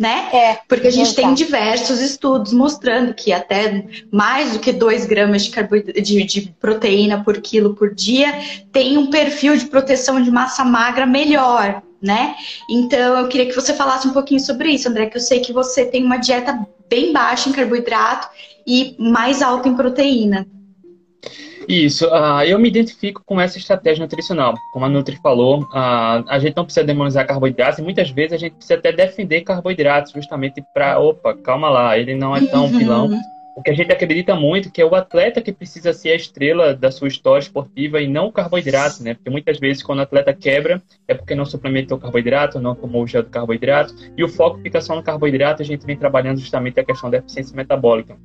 né? É, Porque a gente tem diversos estudos mostrando que até mais do que 2 gramas de, de, de, proteína por quilo por dia tem um perfil de proteção de massa magra melhor, né? Então eu queria que você falasse um pouquinho sobre isso, André, que eu sei que você tem uma dieta bem baixa em carboidrato e mais alta em proteína. Isso, uh, eu me identifico com essa estratégia nutricional. Como a Nutri falou, uh, a gente não precisa demonizar carboidratos e muitas vezes a gente precisa até defender carboidratos justamente para, opa, calma lá, ele não é tão uhum. vilão. O que a gente acredita muito que é o atleta que precisa ser a estrela da sua história esportiva e não o carboidrato, né? Porque muitas vezes quando o atleta quebra é porque não suplementou carboidrato, não tomou o gel do carboidrato e o foco fica só no carboidrato. A gente vem trabalhando justamente a questão da eficiência metabólica.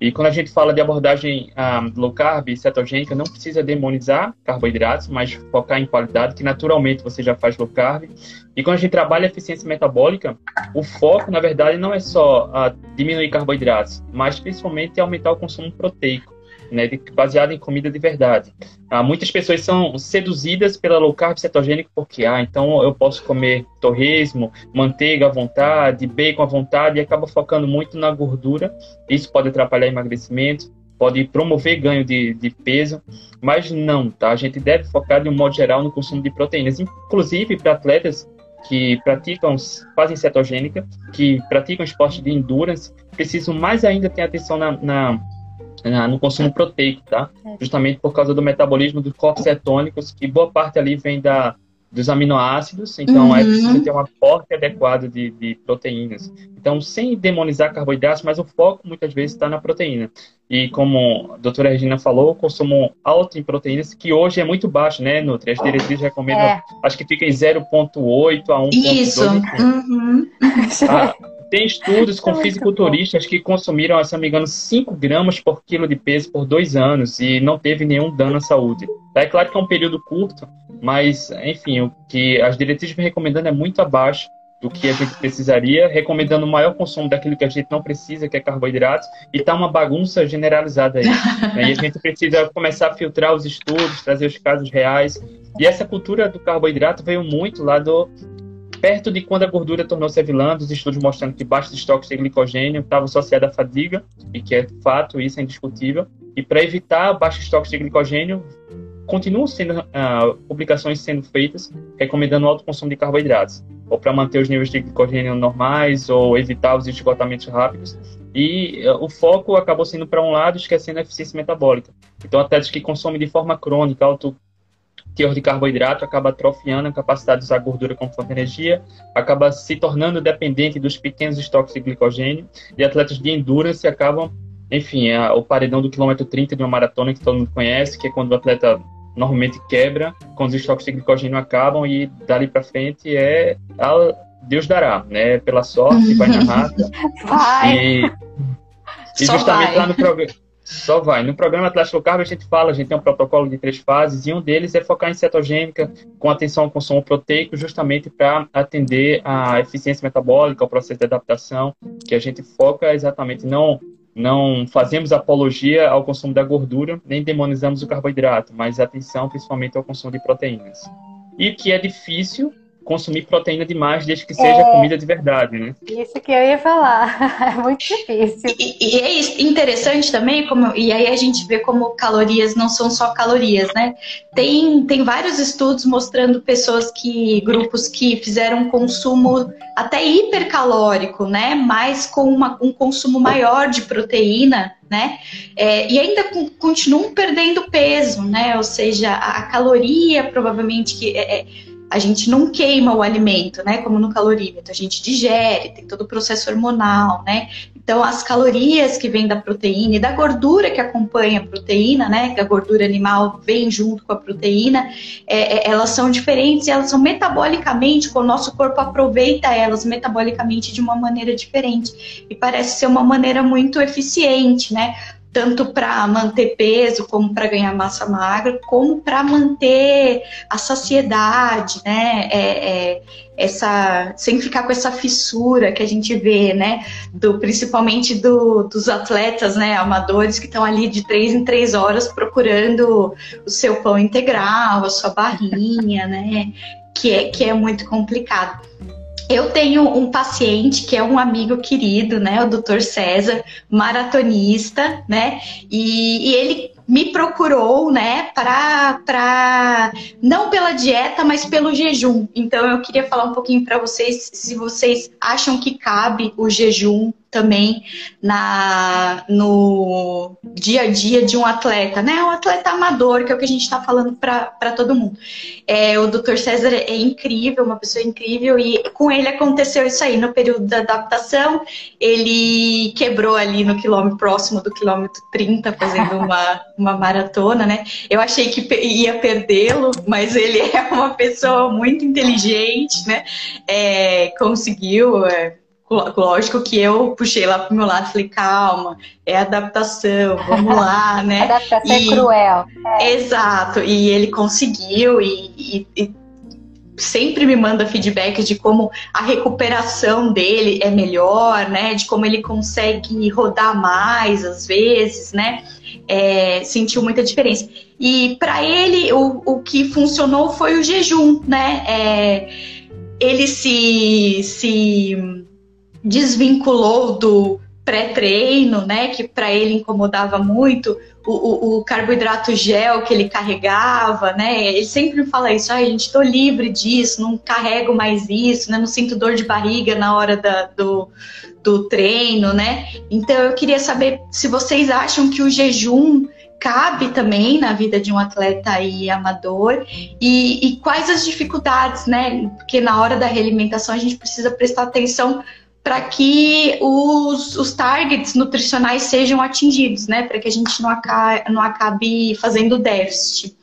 E quando a gente fala de abordagem um, low carb, cetogênica, não precisa demonizar carboidratos, mas focar em qualidade, que naturalmente você já faz low carb. E quando a gente trabalha eficiência metabólica, o foco, na verdade, não é só uh, diminuir carboidratos, mas principalmente aumentar o consumo proteico né, de, baseada em comida de verdade. Ah, muitas pessoas são seduzidas pela low carb cetogênica porque, ah, então eu posso comer torresmo, manteiga à vontade, bacon à vontade e acaba focando muito na gordura. Isso pode atrapalhar emagrecimento, pode promover ganho de, de peso, mas não, tá? A gente deve focar de um modo geral no consumo de proteínas, inclusive para atletas que praticam, fazem cetogênica, que praticam esporte de endurance, precisam mais ainda ter atenção na, na no consumo proteico, tá? É. Justamente por causa do metabolismo dos corpos cetônicos, que boa parte ali vem da, dos aminoácidos, então é uhum. é preciso ter um aporte adequado de, de, proteínas. Então, sem demonizar carboidratos, mas o foco muitas vezes está na proteína. E como a doutora Regina falou, o consumo alto em proteínas, que hoje é muito baixo, né, Nutri? As diretrizes recomendam, é. acho que fica em 0,8 a 1,2. Isso. Uhum. Ah, tem estudos com fisiculturistas que consumiram, se não me engano, 5 gramas por quilo de peso por dois anos e não teve nenhum dano à saúde. É claro que é um período curto, mas, enfim, o que as diretrizes vêm recomendando é muito abaixo do que a gente precisaria, recomendando o maior consumo daquilo que a gente não precisa, que é carboidratos, e tá uma bagunça generalizada aí. né? E a gente precisa começar a filtrar os estudos, trazer os casos reais. E essa cultura do carboidrato veio muito lá do, perto de quando a gordura tornou-se vilã, os estudos mostrando que baixos estoques de glicogênio estavam associados à fadiga, e que é fato, isso é indiscutível. E para evitar baixos estoques de glicogênio, continuam sendo uh, publicações sendo feitas recomendando alto consumo de carboidratos, ou para manter os níveis de glicogênio normais, ou evitar os esgotamentos rápidos. E uh, o foco acabou sendo para um lado, esquecendo a eficiência metabólica. Então, atletas que consomem de forma crônica alto teor de carboidrato acaba atrofiando a capacidade de usar gordura como fonte de energia, acaba se tornando dependente dos pequenos estoques de glicogênio, e atletas de endurance acabam, enfim, é o paredão do quilômetro 30 de uma maratona que todo mundo conhece, que é quando o atleta normalmente quebra, quando os estoques de glicogênio acabam e dali para frente é Deus dará, né? Pela sorte, vai na rata. Vai. E, e justamente vai. lá no programa só vai. No programa Atlético Carbo a gente fala, a gente tem um protocolo de três fases e um deles é focar em cetogênica com atenção ao consumo proteico, justamente para atender a eficiência metabólica, o processo de adaptação, que a gente foca exatamente não não fazemos apologia ao consumo da gordura, nem demonizamos o carboidrato, mas atenção principalmente ao consumo de proteínas. E que é difícil consumir proteína demais, desde que seja é, comida de verdade, né? Isso que eu ia falar. É muito difícil. E, e, é interessante também, como, e aí a gente vê como calorias não são só calorias, né? Tem, tem vários estudos mostrando pessoas que, grupos que fizeram um consumo até hipercalórico, né? Mas com uma, um consumo maior de proteína, né? É, e ainda continuam perdendo peso, né? Ou seja, a, a caloria provavelmente que é, é a gente não queima o alimento, né? Como no calorímetro, a gente digere, tem todo o processo hormonal, né? Então, as calorias que vêm da proteína e da gordura que acompanha a proteína, né? Que a gordura animal vem junto com a proteína, é, é, elas são diferentes e elas são metabolicamente, o nosso corpo aproveita elas metabolicamente de uma maneira diferente. E parece ser uma maneira muito eficiente, né? Tanto para manter peso, como para ganhar massa magra, como para manter a saciedade, né? É, é, essa, sem ficar com essa fissura que a gente vê, né? Do, principalmente do, dos atletas, né? Amadores que estão ali de três em três horas procurando o seu pão integral, a sua barrinha, né? Que é, que é muito complicado. Eu tenho um paciente que é um amigo querido, né, o Dr. César, maratonista, né, e, e ele me procurou, né, para não pela dieta, mas pelo jejum. Então eu queria falar um pouquinho para vocês se vocês acham que cabe o jejum também na no dia a dia de um atleta, né? Um atleta amador, que é o que a gente está falando para todo mundo. É, o Dr. César é incrível, uma pessoa incrível, e com ele aconteceu isso aí no período da adaptação. Ele quebrou ali no quilômetro próximo do quilômetro 30, fazendo uma, uma maratona, né? Eu achei que ia perdê-lo, mas ele é uma pessoa muito inteligente, né? É, conseguiu. É, lógico que eu puxei lá pro meu lado e falei, calma, é adaptação, vamos lá, né? adaptação é e, é cruel. É. Exato, e ele conseguiu e, e, e, sempre me manda feedback de como a recuperação dele é melhor, né? De como ele consegue rodar mais às vezes, né? É, sentiu muita diferença. E para ele, o, o que funcionou foi o jejum, né? É, ele se, se desvinculou do pré-treino, né, que para ele incomodava muito, o, o, o, carboidrato gel que ele carregava, né, ele sempre fala isso, ah, gente, estou livre disso, não carrego mais isso, né, não sinto dor de barriga na hora da, do, do treino, né, então eu queria saber se vocês acham que o jejum cabe também na vida de um atleta aí amador e, e quais as dificuldades, né, porque na hora da realimentação a gente precisa prestar atenção para que os, os targets nutricionais sejam atingidos, né? Para que a gente não acabe, não acabe fazendo déficit.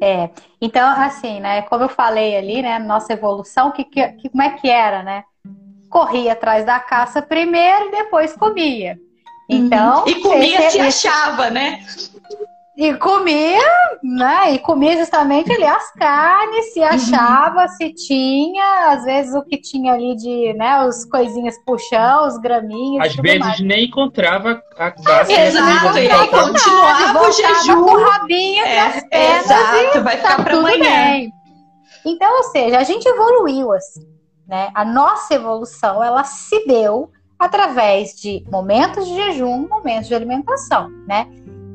É, então, assim, né? Como eu falei ali, né? Nossa evolução, que, que, como é que era, né? Corria atrás da caça primeiro e depois comia. Uhum. Então. Uhum. E comia se achava, né? E comia, né? E comia justamente ali as carnes, se uhum. achava, uhum. se tinha, às vezes o que tinha ali de, né, os coisinhas puxão, os graminhos. Às vezes mais. nem encontrava a caça. Exato, e aí continuava o jejum. Com o rabinho é, pernas exato, vai ficar tá para amanhã. Bem. Então, ou seja, a gente evoluiu assim, né? A nossa evolução, ela se deu através de momentos de jejum, momentos de alimentação, né?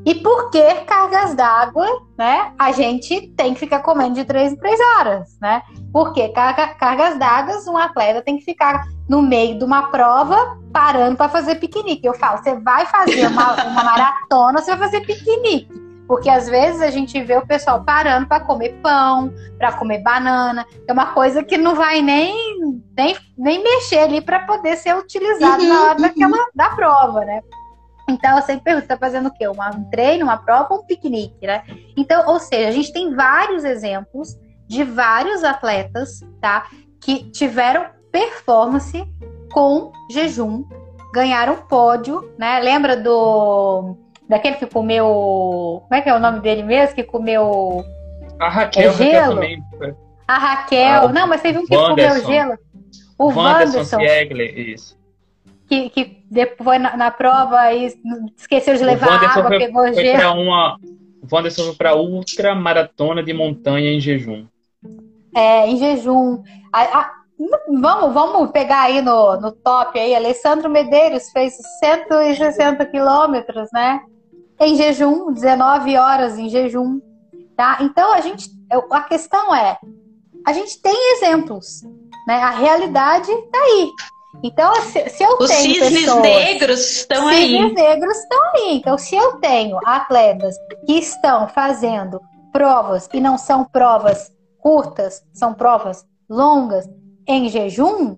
E por que cargas d'água, né? A gente tem que ficar comendo de três em três horas, né? Porque carga, cargas d'água, um atleta tem que ficar no meio de uma prova parando para fazer piquenique. Eu falo, você vai fazer uma, uma maratona, você vai fazer piquenique. Porque às vezes a gente vê o pessoal parando para comer pão, para comer banana, é uma coisa que não vai nem, nem, nem mexer ali para poder ser utilizado uhum, na hora uhum. daquela, da prova, né? Então, eu sempre pergunto, tá fazendo o quê? um treino, uma prova ou um piquenique, né? Então, ou seja, a gente tem vários exemplos de vários atletas, tá? Que tiveram performance com jejum, ganharam pódio, né? Lembra do... Daquele que comeu... Como é que é o nome dele mesmo? Que comeu... A Raquel, é, gelo? Também. A Raquel. Ah, Não, mas teve um que Wanderson. comeu gelo. O Wanderson. Wanderson. isso que, que depois na, na prova e esqueceu de levar água, foi, pegou foi gelo. Uma, o Wanderson foi para ultra maratona de montanha em jejum. é, em jejum. A, a, vamos, vamos pegar aí no, no top aí. Alessandro Medeiros fez 160 quilômetros, né? Em jejum, 19 horas em jejum. Tá? Então a gente. A questão é, a gente tem exemplos. Né? A realidade está aí. Então, se, se eu Os tenho. Os cisnes pessoas, negros estão aí. Os cisnes negros estão aí. Então, se eu tenho atletas que estão fazendo provas e não são provas curtas, são provas longas em jejum,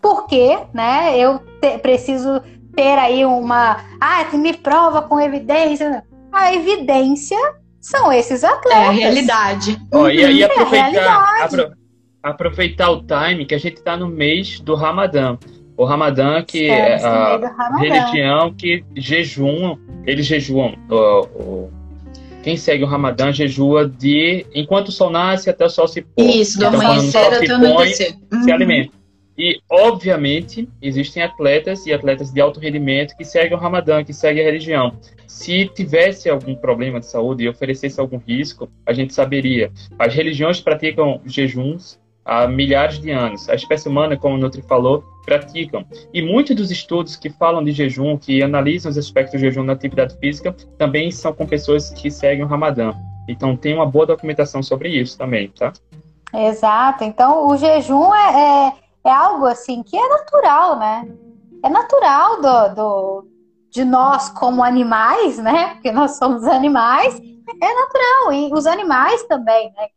porque né, eu te, preciso ter aí uma. Ah, me prova com evidência. A evidência são esses atletas. É a realidade. Oh, e aí, aproveitar, é apro aproveitar o time que a gente está no mês do Ramadã. O Ramadã, que é a religião que jejum, eles jejuam. Quem segue o Ramadã jejua de enquanto o sol nasce até o sol se pôr. Isso, do então, amanhecer até o anoitecer. Uhum. Se alimenta. E, obviamente, existem atletas e atletas de alto rendimento que seguem o Ramadã, que seguem a religião. Se tivesse algum problema de saúde e oferecesse algum risco, a gente saberia. As religiões praticam jejuns há milhares de anos. A espécie humana, como o Nutri falou, praticam. E muitos dos estudos que falam de jejum, que analisam os aspectos do jejum na atividade física, também são com pessoas que seguem o Ramadã. Então tem uma boa documentação sobre isso também, tá? Exato. Então o jejum é, é, é algo assim que é natural, né? É natural do, do, de nós como animais, né? Porque nós somos animais, é natural. E os animais também, né?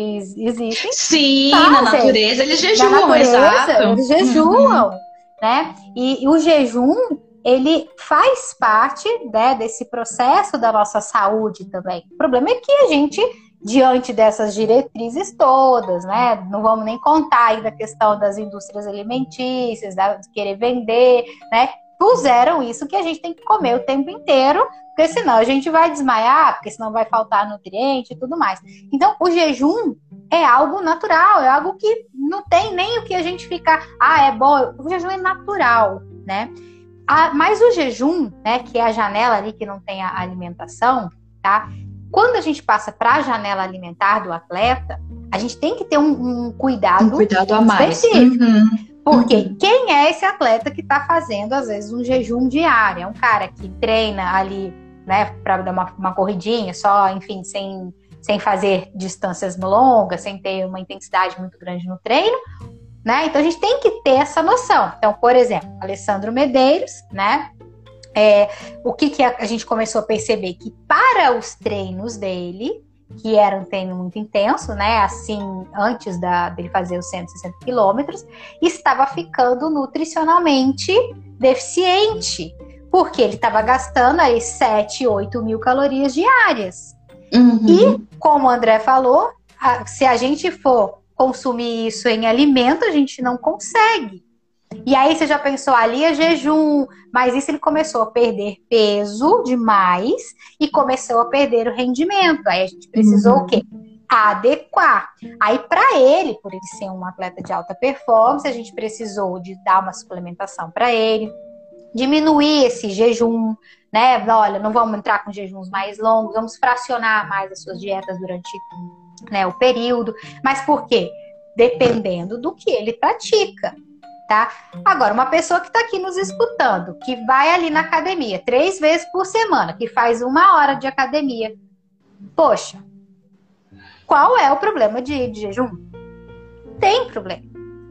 Que existem. Sim, fazem. na natureza eles jejuam, na natureza, exato. Eles jejuam, uhum. né? E, e, o jejum, ele faz parte né, desse processo da nossa saúde também. O problema é que a gente, diante dessas diretrizes todas, né? Não vamos nem contar aí da questão das indústrias alimentícias, da, de querer vender, né? Puseram isso que a gente tem que comer o tempo inteiro porque senão a gente vai desmaiar, porque senão vai faltar nutriente e tudo mais. Então, o jejum é algo natural, é algo que não tem nem o que a gente ficar, ah, é bom. O jejum é natural, né? Ah, mas o jejum, né, que é a janela ali que não tem a alimentação, tá? Quando a gente passa para a janela alimentar do atleta, a gente tem que ter um, um cuidado, um cuidado a mais. específico. Uhum. Porque quem é esse atleta que está fazendo, às vezes, um jejum diário? É um cara que treina ali né, para dar uma, uma corridinha, só, enfim, sem, sem fazer distâncias longas, sem ter uma intensidade muito grande no treino, né? Então a gente tem que ter essa noção. Então, por exemplo, Alessandro Medeiros, né? É, o que, que a, a gente começou a perceber? Que para os treinos dele, que era um treino muito intenso, né? Assim, antes da, dele fazer os 160 quilômetros, estava ficando nutricionalmente deficiente porque ele estava gastando aí 7, 8 mil calorias diárias. Uhum. E, como o André falou, se a gente for consumir isso em alimento, a gente não consegue. E aí você já pensou, ali é jejum, mas isso ele começou a perder peso demais e começou a perder o rendimento. Aí a gente precisou uhum. o quê? Adequar. Aí, para ele, por ele ser um atleta de alta performance, a gente precisou de dar uma suplementação para ele, diminuir esse jejum, né? Olha, não vamos entrar com jejuns mais longos, vamos fracionar mais as suas dietas durante né, o período. Mas por quê? Dependendo do que ele pratica. Tá? Agora, uma pessoa que está aqui nos escutando, que vai ali na academia três vezes por semana, que faz uma hora de academia, poxa, qual é o problema de, de jejum? Tem problema.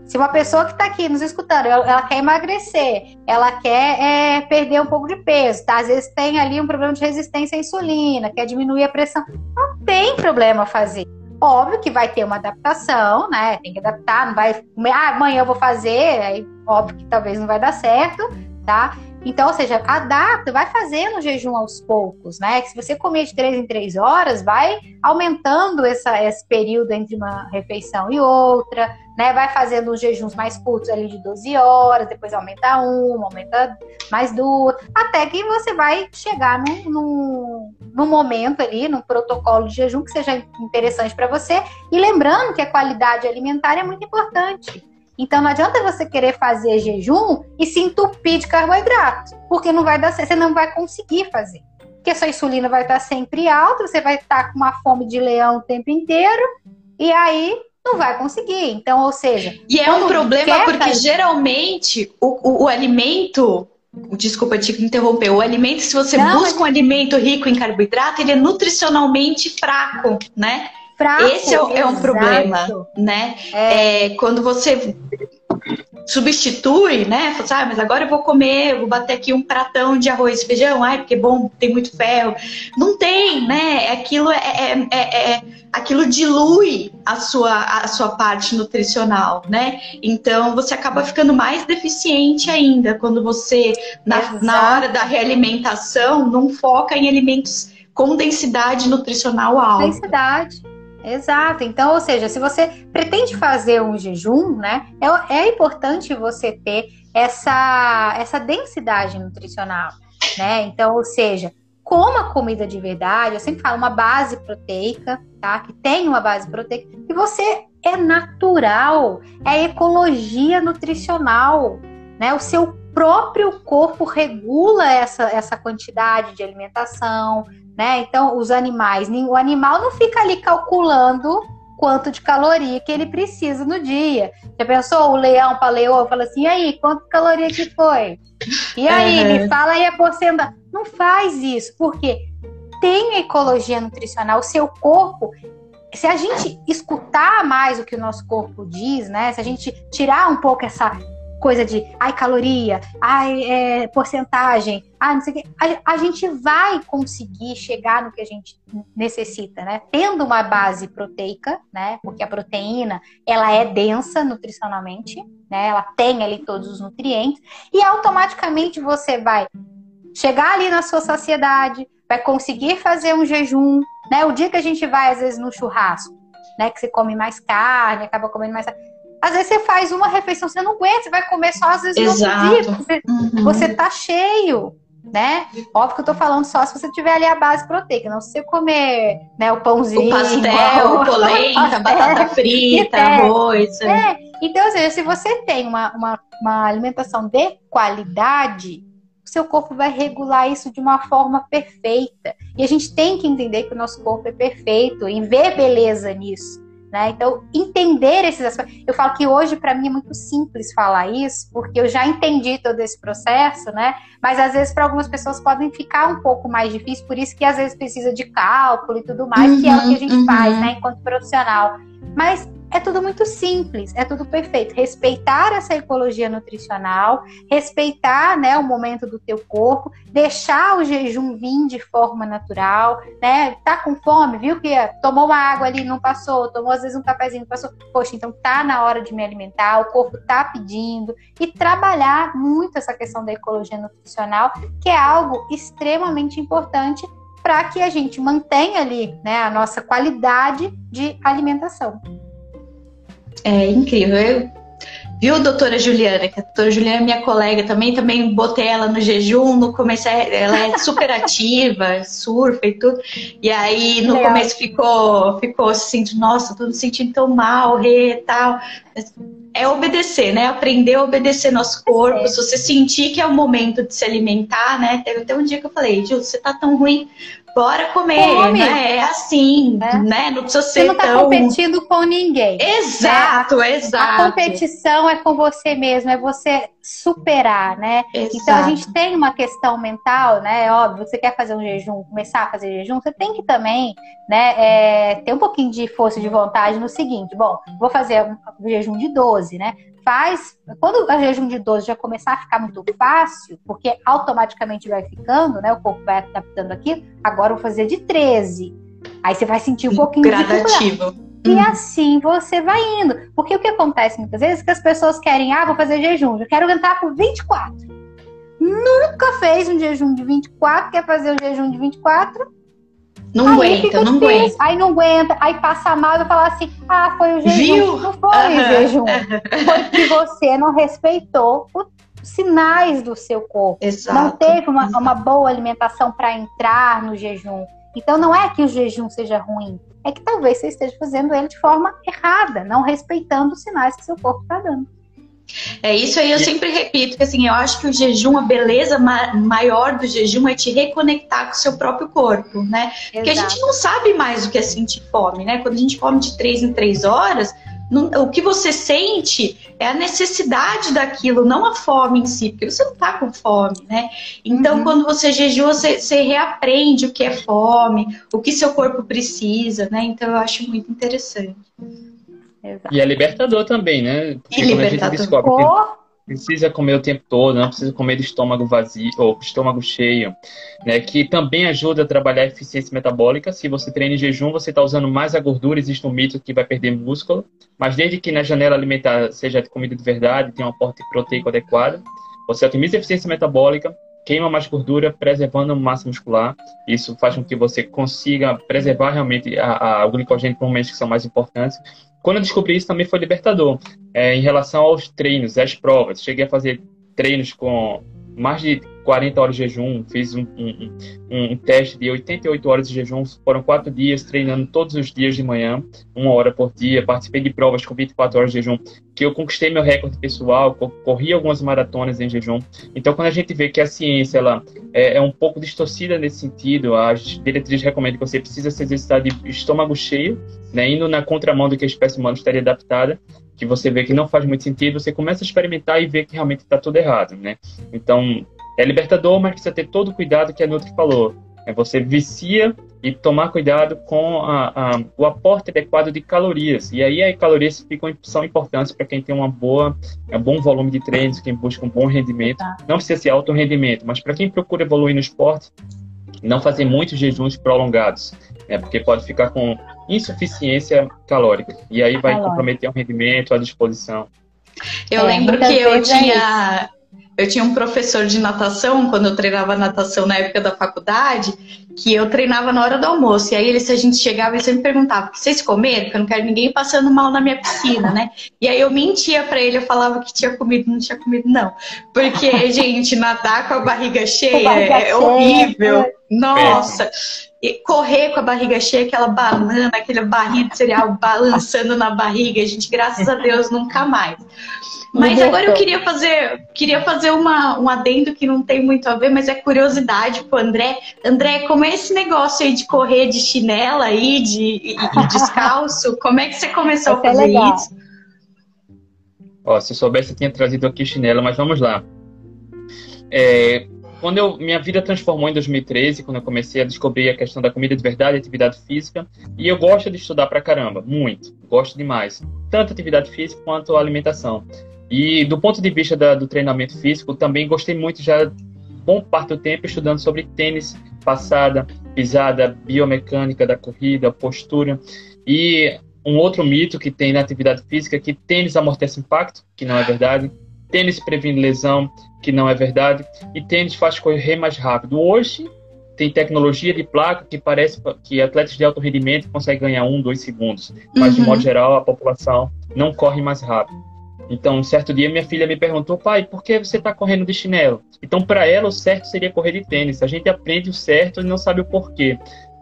Se uma pessoa que está aqui nos escutando, ela, quer emagrecer, ela quer é, perder um pouco de peso, tá? Às vezes tem ali um problema de resistência à insulina, quer diminuir a pressão, não tem problema fazer. Óbvio que vai ter uma adaptação, né? Tem que adaptar, não vai. Ah, amanhã eu vou fazer, aí óbvio que talvez não vai dar certo, tá? Então, ou seja, adapta, vai fazendo o jejum aos poucos, né? Que se você comer de três em três horas, vai aumentando essa, esse período entre uma refeição e outra, né? Vai fazendo os jejuns mais curtos ali de 12 horas, depois aumenta uma, aumenta mais duas, até que você vai chegar num, num, num momento ali, num protocolo de jejum que seja interessante para você. E lembrando que a qualidade alimentar é muito importante. Então não adianta você querer fazer jejum e se entupir de carboidrato, porque não vai dar certo, você não vai conseguir fazer. Porque a sua insulina vai estar sempre alta, você vai estar com uma fome de leão o tempo inteiro, e aí não vai conseguir. Então, ou seja. E é um problema porque fazer... geralmente o, o, o, alimento. Desculpa te interromper. O alimento, se você não, busca mas... um alimento rico em carboidrato, ele é nutricionalmente fraco, né? Esse é, é um problema, né? É. é. quando você substitui, né? Fala assim, ah, mas agora eu vou comer, eu vou bater aqui um pratão de arroz e feijão, ai, porque é bom, tem muito ferro. Não tem, né? Aquilo é, é, é, é aquilo dilui a sua, a sua parte nutricional, né? Então você acaba ficando mais deficiente ainda quando você, na, na hora da realimentação, não foca em alimentos com densidade nutricional alta. Densidade. Exato. Então, ou seja, se você pretende fazer um jejum, né, é, é importante você ter essa, essa densidade nutricional, né? Então, ou seja, coma comida de verdade, eu sempre falo uma base proteica, tá? Que tem uma base proteica, e você é natural, é ecologia nutricional, né? O seu próprio corpo regula essa, essa quantidade de alimentação, né? Então, os animais, o animal não fica ali calculando quanto de caloria que ele precisa no dia. Já pensou o leão para leão fala assim, e aí, quanto caloria que foi? E aí, uhum. me fala aí a porcentagem. Não faz isso, porque tem ecologia nutricional, o seu corpo se a gente escutar mais o que o nosso corpo diz, né? Se a gente tirar um pouco essa coisa de ai caloria, ai é, porcentagem, ai não sei o que, a, a, gente vai conseguir chegar no que a gente necessita, né? Tendo uma base proteica, né? Porque a proteína ela é densa nutricionalmente, né? Ela tem ali todos os nutrientes e automaticamente você vai chegar ali na sua saciedade, vai conseguir fazer um jejum, né? O dia que a gente vai às vezes no churrasco, né? Que você come mais carne, acaba comendo mais às vezes você faz uma refeição, você não aguenta, você vai comer só às vezes Exato. no outro dia. Você, uhum. você tá cheio, né? Óbvio que eu tô falando só se você tiver ali a base proteica, não se você comer né, o pãozinho, o pastel, o polenta, batata frita, arroz. É. Então, ou seja, se você tem uma, uma, uma alimentação de qualidade, o seu corpo vai regular isso de uma forma perfeita. E a gente tem que entender que o nosso corpo é perfeito e ver beleza nisso. Né? Então, entender esses aspectos. Eu falo que hoje, para mim, é muito simples falar isso, porque eu já entendi todo esse processo, né? Mas às vezes, para algumas pessoas, podem ficar um pouco mais difícil, por isso que às vezes precisa de cálculo e tudo mais, uhum, que é o que a gente uhum. faz, né, enquanto profissional. Mas é tudo muito simples, é tudo perfeito. Respeitar essa ecologia nutricional, respeitar né, o momento do teu corpo, deixar o jejum vir de forma natural, né? Tá com fome, viu que tomou uma água ali, não passou, tomou às vezes um cafezinho, não passou. Poxa, então tá na hora de me alimentar, o corpo tá pedindo. E trabalhar muito essa questão da ecologia nutricional, que é algo extremamente importante para que a gente mantenha ali né, a nossa qualidade de alimentação. É incrível. Eu, viu, doutora Juliana? Que a doutora Juliana é minha colega também, também botei ela no jejum, no começo é, ela é super ativa, surfa e tudo. E aí no Legal. começo ficou, ficou assim, nossa, tô me sentindo tão mal, re tal. É obedecer, né? Aprender a obedecer nosso corpo. É. Se você sentir que é o momento de se alimentar, né? Teve até um dia que eu falei, Ju, você tá tão ruim, bora comer, Come. né? É assim, é. né? Não precisa ser Você não tá tão... competindo com ninguém. Exato, né? exato. A competição é com você mesmo, é você superar, né? Exato. Então a gente tem uma questão mental, né? Óbvio, você quer fazer um jejum, começar a fazer jejum, você tem que também, né, é, ter um pouquinho de força de vontade no seguinte, bom, vou fazer um jejum de 12, né? Faz. Quando o jejum de 12 já começar a ficar muito fácil, porque automaticamente vai ficando, né? O corpo vai adaptando aqui. Agora eu vou fazer de 13. Aí você vai sentir um pouquinho Gradativo. de E assim você vai indo. Porque o que acontece muitas vezes é que as pessoas querem, ah, vou fazer jejum, eu quero entrar por 24. Nunca fez um jejum de 24, quer fazer o jejum de 24, não aí aguenta, não aguenta. Aí não aguenta, aí passa mal e fala assim: ah, foi o jejum. Viu? Não foi uhum. o jejum. Foi que você não respeitou os sinais do seu corpo. Exato. Não teve uma, uma boa alimentação para entrar no jejum. Então não é que o jejum seja ruim, é que talvez você esteja fazendo ele de forma errada, não respeitando os sinais que seu corpo está dando. É isso aí, eu sempre repito que assim, eu acho que o jejum, a beleza ma maior do jejum é te reconectar com o seu próprio corpo, né? Exato. Porque a gente não sabe mais o que é sentir fome, né? Quando a gente come de três em três horas, Não, o que você sente é a necessidade daquilo, não a fome em si, porque você não está com fome, né? Então, uhum. quando você jejua, você, você, reaprende o que é fome, o que seu corpo precisa, né? Então, eu acho muito interessante. Exato. E é libertador também, né? Porque e quando libertador. a gente descobre que precisa comer o tempo todo, não precisa comer de estômago vazio ou estômago cheio, né? Que também ajuda a trabalhar a eficiência metabólica. Se você treina em jejum, você está usando mais a gordura, existe um mito que vai perder músculo, mas desde que na janela alimentar seja de comida de verdade, tenha um aporte proteico adequado, você otimiza a eficiência metabólica, queima mais gordura, preservando massa muscular. Isso faz com que você consiga preservar realmente a, a, o glicogênio por momentos que são mais importantes quando eu descobri isso também foi libertador. É, em relação aos treinos, às provas. Cheguei a fazer treinos com mais de 40 horas de jejum, fiz um, um, um, teste de 88 horas de jejum, foram quatro dias treinando todos os dias de manhã, uma hora por dia, participei de provas com 24 horas de jejum, que eu conquistei meu recorde pessoal, corri algumas maratonas em jejum. Então, quando a gente vê que a ciência ela é, é um pouco distorcida nesse sentido, as diretrizes recomendam que você precisa se exercitar de estômago cheio, né, indo na contramão do que a espécie humana estaria adaptada, que você vê que não faz muito sentido, você começa a experimentar e vê que realmente está tudo errado, né? Então, é libertador, mas precisa ter todo o cuidado que a Nutri falou. É você vicia e tomar cuidado com a, a, o aporte adequado de calorias. E aí as calorias ficam, são importantes para quem tem uma boa, um bom volume de treinos, quem busca um bom rendimento. Não precisa ser alto rendimento, mas para quem procura evoluir no esporte, não fazer muitos jejuns prolongados, né, porque pode ficar com insuficiência calórica. E aí vai comprometer o rendimento, a disposição. Eu é, lembro que eu é tinha eu tinha um professor de natação, quando eu treinava natação na época da faculdade, que eu treinava na hora do almoço. E aí, ele, se a gente chegava, ele sempre perguntava: vocês comeram? Porque eu não quero ninguém passando mal na minha piscina, né? E aí, eu mentia para ele, eu falava que tinha comido, não tinha comido, não. Porque, gente, nadar com a barriga cheia barriga é, horrível. Cheia. Nossa! E correr com a barriga cheia, aquela banana, aquele barrinha de cereal balançando na barriga, gente, graças a Deus, nunca mais. Mas agora eu queria fazer, queria fazer uma, um adendo que não tem muito a ver, mas é curiosidade pro André. André, como é esse negócio aí de correr de chinela aí, de, e, e descalço? Como é que você começou a fazer é isso? Ó, se eu soubesse, eu tinha trazido aqui chinela, mas vamos lá. É, quando eu, minha vida transformou em 2013, quando eu comecei a descobrir a questão da comida de verdade, atividade física, e eu gosto de estudar pra caramba, muito, gosto demais, tanto atividade física quanto alimentação. E do ponto de vista da, do treinamento físico, também gostei muito já bom parte do tempo estudando sobre tênis, passada, pisada, biomecânica da corrida, postura. E um outro mito que tem na atividade física é que tênis amortece impacto, que não é verdade. Tênis previne lesão, que não é verdade. E tênis faz correr mais rápido. Hoje tem tecnologia de placa que parece que atletas de alto rendimento conseguem ganhar um, dois segundos. Mas, uhum. de modo geral, a população não corre mais rápido. Então, um certo dia, minha filha me perguntou, pai, por que você está correndo de chinelo? Então, para ela, o certo seria correr de tênis. A gente aprende o certo e não sabe o porquê.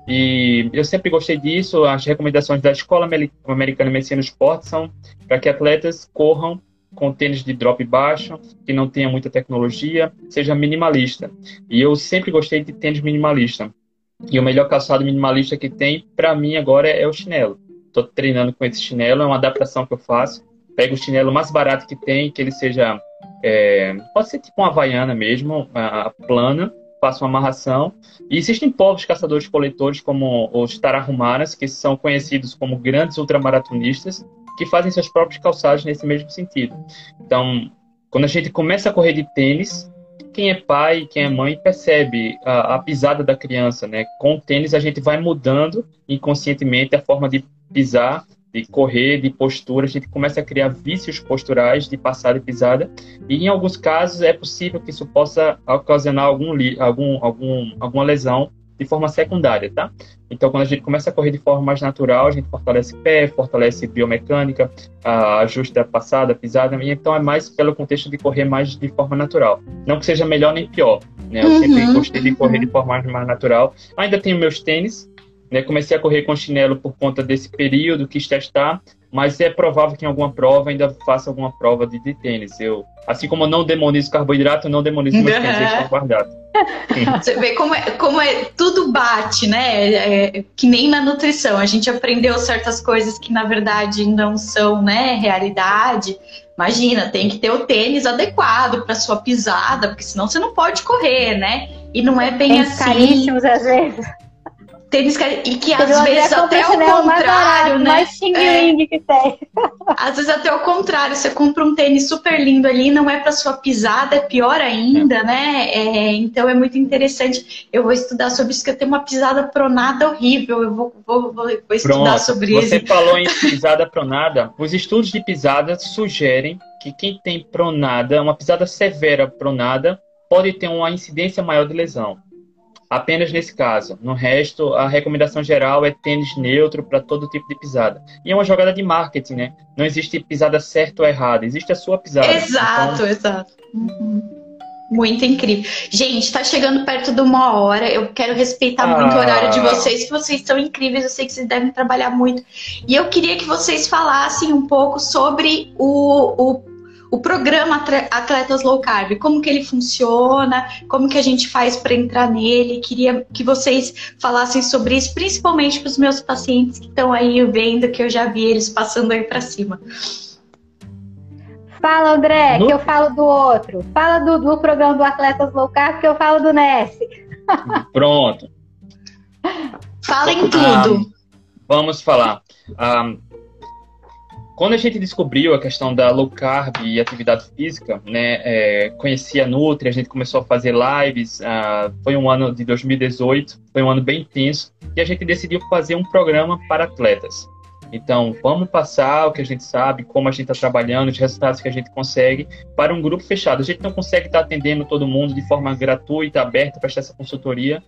E eu sempre gostei disso. As recomendações da Escola Americana de Medicina do Esporte são para que atletas corram com tênis de drop baixo, que não tenha muita tecnologia, seja minimalista. E eu sempre gostei de tênis minimalista. E o melhor calçado minimalista que tem, para mim, agora é o chinelo. Estou treinando com esse chinelo, é uma adaptação que eu faço pega o chinelo mais barato que tem, que ele seja. É, pode ser tipo uma havaiana mesmo, a, a plana, faça uma amarração. E existem povos caçadores-coletores, como os Tarahumaras, que são conhecidos como grandes ultramaratonistas, que fazem seus próprios calçados nesse mesmo sentido. Então, quando a gente começa a correr de tênis, quem é pai, quem é mãe, percebe a, a pisada da criança, né? Com o tênis, a gente vai mudando inconscientemente a forma de pisar de correr, de postura, a gente começa a criar vícios posturais de passada e pisada, e em alguns casos é possível que isso possa ocasionar algum, algum, algum, alguma lesão de forma secundária, tá? Então, quando a gente começa a correr de forma mais natural, a gente fortalece pé, fortalece biomecânica, ajusta a passada, pisada, e então é mais pelo contexto de correr mais de forma natural. Não que seja melhor nem pior, né? Eu uhum, sempre gostei de correr uhum. de forma mais natural. Ainda tenho meus tênis, né? Comecei a correr com chinelo por conta desse período, quis testar, mas é provável que em alguma prova ainda faça alguma prova de, de tênis. Eu, assim como eu não demonizo carboidrato, eu não demonizo meus tênis de carboidrato. Você vê como é, como é tudo bate, né? É, que nem na nutrição. A gente aprendeu certas coisas que na verdade não são, né, realidade. Imagina, tem que ter o tênis adequado para sua pisada, porque senão você não pode correr, né? E não é bem Tênis assim. caríssimos às vezes. Tênis car- e que às vezes vez até o chinelo mais contrário, barato, né? Mais É. que tem. Às vezes até o contrário, você compra um tênis super lindo ali, não é para sua pisada, é pior ainda, né? É, então é muito interessante. Eu vou estudar sobre isso, que eu tenho uma pisada pronada horrível. Eu vou, vou, vou, vou estudar Pronto, sobre você isso. falou em pisada pronada. Os estudos de pisada sugerem que quem tem pronada, uma pisada severa pronada, pode ter uma incidência maior de lesão. Apenas nesse caso. No resto, a recomendação geral é tênis neutro para todo tipo de pisada. E é uma jogada de marketing, né? Não existe pisada certa ou errada, existe a sua pisada. Exato, Então, exato. Uhum. Muito incrível. Gente, tá chegando perto de uma hora. Eu quero respeitar muito o Ah. horário de vocês, que vocês são incríveis. Eu sei que vocês devem trabalhar muito. E eu queria que vocês falassem um pouco sobre o, o, o programa Atletas Low Carb. Como que ele funciona, como que a gente faz para entrar nele. Queria que vocês falassem sobre isso, principalmente para os meus pacientes que estão aí vendo, que eu já vi eles passando aí para cima. Fala, André, No- que eu falo do outro. Fala do, do programa do Atletas Low Carb, que eu falo do NES. pronto. Falem tudo. Vamos falar. Ah, quando a gente descobriu a questão da low carb e atividade física, né, é, conheci a Nutri, a gente começou a fazer lives, ah, foi um ano de 2018, foi um ano bem intenso, e a gente decidiu fazer um programa para atletas. Então, vamos passar o que a gente sabe, como a gente está trabalhando, os resultados que a gente consegue para um grupo fechado. A gente não consegue estar atendendo todo mundo de forma gratuita, aberta, prestar essa consultoria,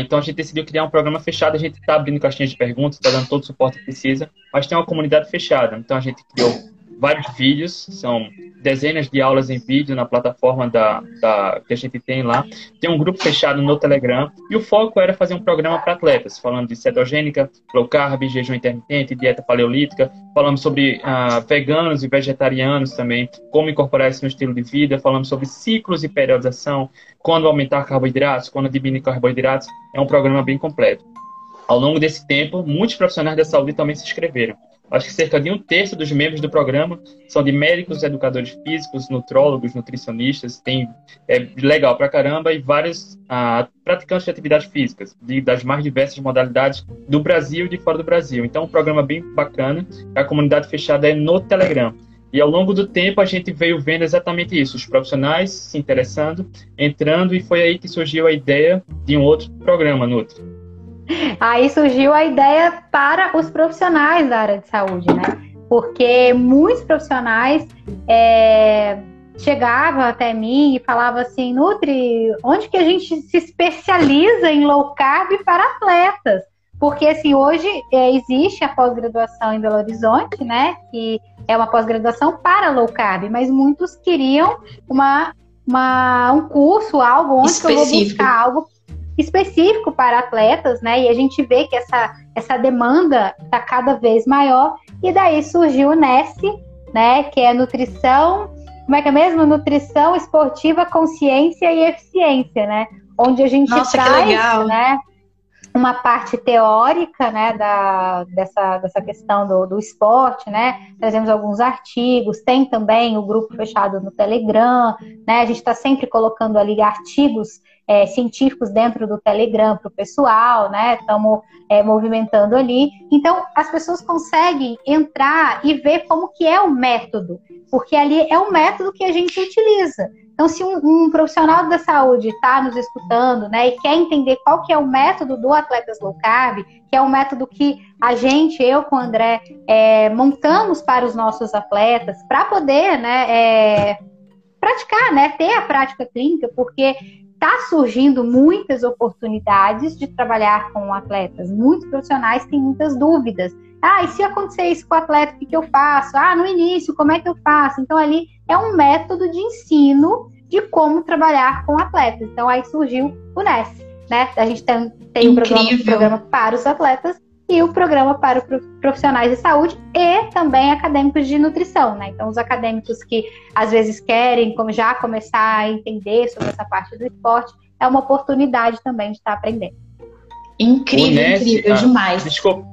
então a gente decidiu criar um programa fechado, a gente está abrindo caixinhas de perguntas, está dando todo o suporte que precisa, mas tem uma comunidade fechada. Então a gente criou vários vídeos, são dezenas de aulas em vídeo na plataforma da, da- que a gente tem lá. Tem um grupo fechado no Telegram e o foco era fazer um programa para atletas, falando de cetogênica, low carb, jejum intermitente, dieta paleolítica, falamos sobre ah, veganos e vegetarianos também, como incorporar isso no estilo de vida, falamos sobre ciclos e periodização, quando aumentar carboidratos, quando diminuir carboidratos, é um programa bem completo. Ao longo desse tempo, muitos profissionais da saúde também se inscreveram. Acho que cerca de um terço dos membros do programa são de médicos, educadores físicos, nutrólogos, nutricionistas, tem é legal pra caramba e vários ah, praticantes de atividades físicas de, das mais diversas modalidades do Brasil e de fora do Brasil. Então, um programa bem bacana. A comunidade fechada é no Telegram. E ao longo do tempo a gente veio vendo exatamente isso, os profissionais se interessando, entrando, e foi aí que surgiu a ideia de um outro programa, Nutri. Aí surgiu a ideia para os profissionais da área de saúde, né? Porque muitos profissionais é, chegavam até mim e falavam assim, Nutri, onde que a gente se especializa em low carb para atletas? Porque assim, hoje é, existe a pós-graduação em Belo Horizonte, né? Que é uma pós-graduação para low carb, mas muitos queriam uma, uma, um curso, algo onde que eu vou Específico. buscar algo específico para atletas, né? E a gente vê que essa, essa demanda está cada vez maior. E daí surgiu o NES, né? Que é nutrição, como é que é mesmo? Nutrição esportiva, consciência e eficiência, né? Onde a gente Nossa, traz, né? Uma parte teórica, né, da, dessa, dessa questão do, do esporte, né? Trazemos alguns artigos, tem também o grupo fechado no Telegram, né? A gente está sempre colocando ali artigos é, científicos dentro do Telegram para o pessoal, né? Estamos é, movimentando ali. Então, as pessoas conseguem entrar e ver como que é o método, porque ali é um método que a gente utiliza. Então, se um, um profissional da saúde está nos escutando, né, e quer entender qual que é o método do Atletas Low Carb, que é um método que a gente, eu com o André, é, montamos para os nossos atletas, para poder, né, é, praticar, né, ter a prática clínica, porque está surgindo muitas oportunidades de trabalhar com atletas. Muitos profissionais têm muitas dúvidas. Ah, e se acontecer isso com o atleta, o que, que eu faço? Ah, no início, como é que eu faço? Então, ali é um método de ensino de como trabalhar com atletas. Então, aí surgiu o NES, né? A gente tem, tem um programa, Incrível. programa para os atletas e o programa para profissionais de saúde e também acadêmicos de nutrição, né? Então, os acadêmicos que às vezes querem como já começar a entender sobre essa parte do esporte, é uma oportunidade também de estar aprendendo. Incrível, incrível ah, demais. Desculpa,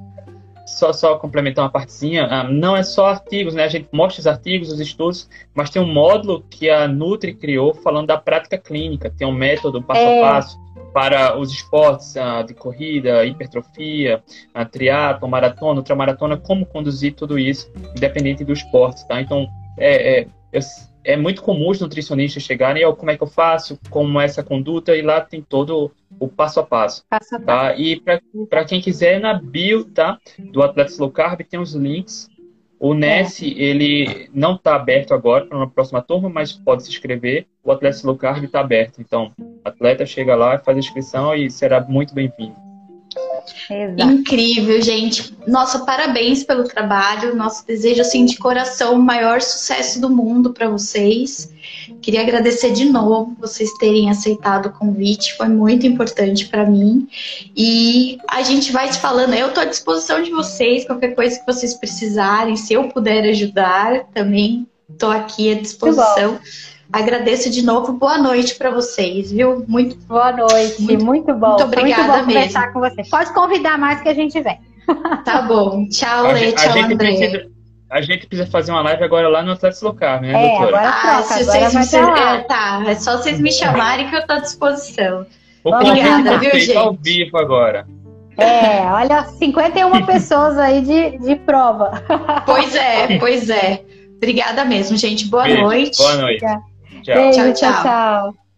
só, só complementar uma partezinha, ah, não é só artigos, né? A gente mostra os artigos, os estudos, mas tem um módulo que a Nutri criou falando da prática clínica, tem um método passo é. a passo para os esportes de corrida, hipertrofia, triatlo, maratona, ultramaratona, como conduzir tudo isso, independente do esporte, tá? Então, é, é, é muito comum os nutricionistas chegarem, oh, como é que eu faço, como é essa conduta, e lá tem todo o passo a passo. passo, a tá? passo. E para quem quiser, na bio tá, do Atletas Low Carb tem os links. O NES, é. ele não está aberto agora para uma próxima turma, mas pode se inscrever. O Atletas Low Carb está aberto. Então, atleta chega lá, faz a inscrição e será muito bem-vindo. Exato. Incrível, gente. Nossa, parabéns pelo trabalho. Nosso desejo, assim, de coração, o maior sucesso do mundo para vocês. Queria agradecer de novo vocês terem aceitado o convite, foi muito importante para mim. E a gente vai se falando. Eu estou à disposição de vocês, qualquer coisa que vocês precisarem, se eu puder ajudar, também estou aqui à disposição. Agradeço de novo. Boa noite para vocês, viu? Muito boa noite. Muito, muito bom. Muito obrigada muito bom mesmo. conversar com você. Pode convidar mais que a gente vem. Tá bom. Tchau, Lê. Tchau, André. Precisa, a gente precisa fazer uma live agora lá no Atlético Local, né, é, doutora? Agora troca, ah, se agora vocês me... é, tá, é só vocês me chamarem que eu tô à disposição. Obrigada, viu, gente? ao vivo agora. É, olha, 51 pessoas aí de, de prova. Pois é, pois é. Obrigada mesmo, gente. Boa Beijo. noite. Boa noite. Tchau, tchau. tchau. tchau.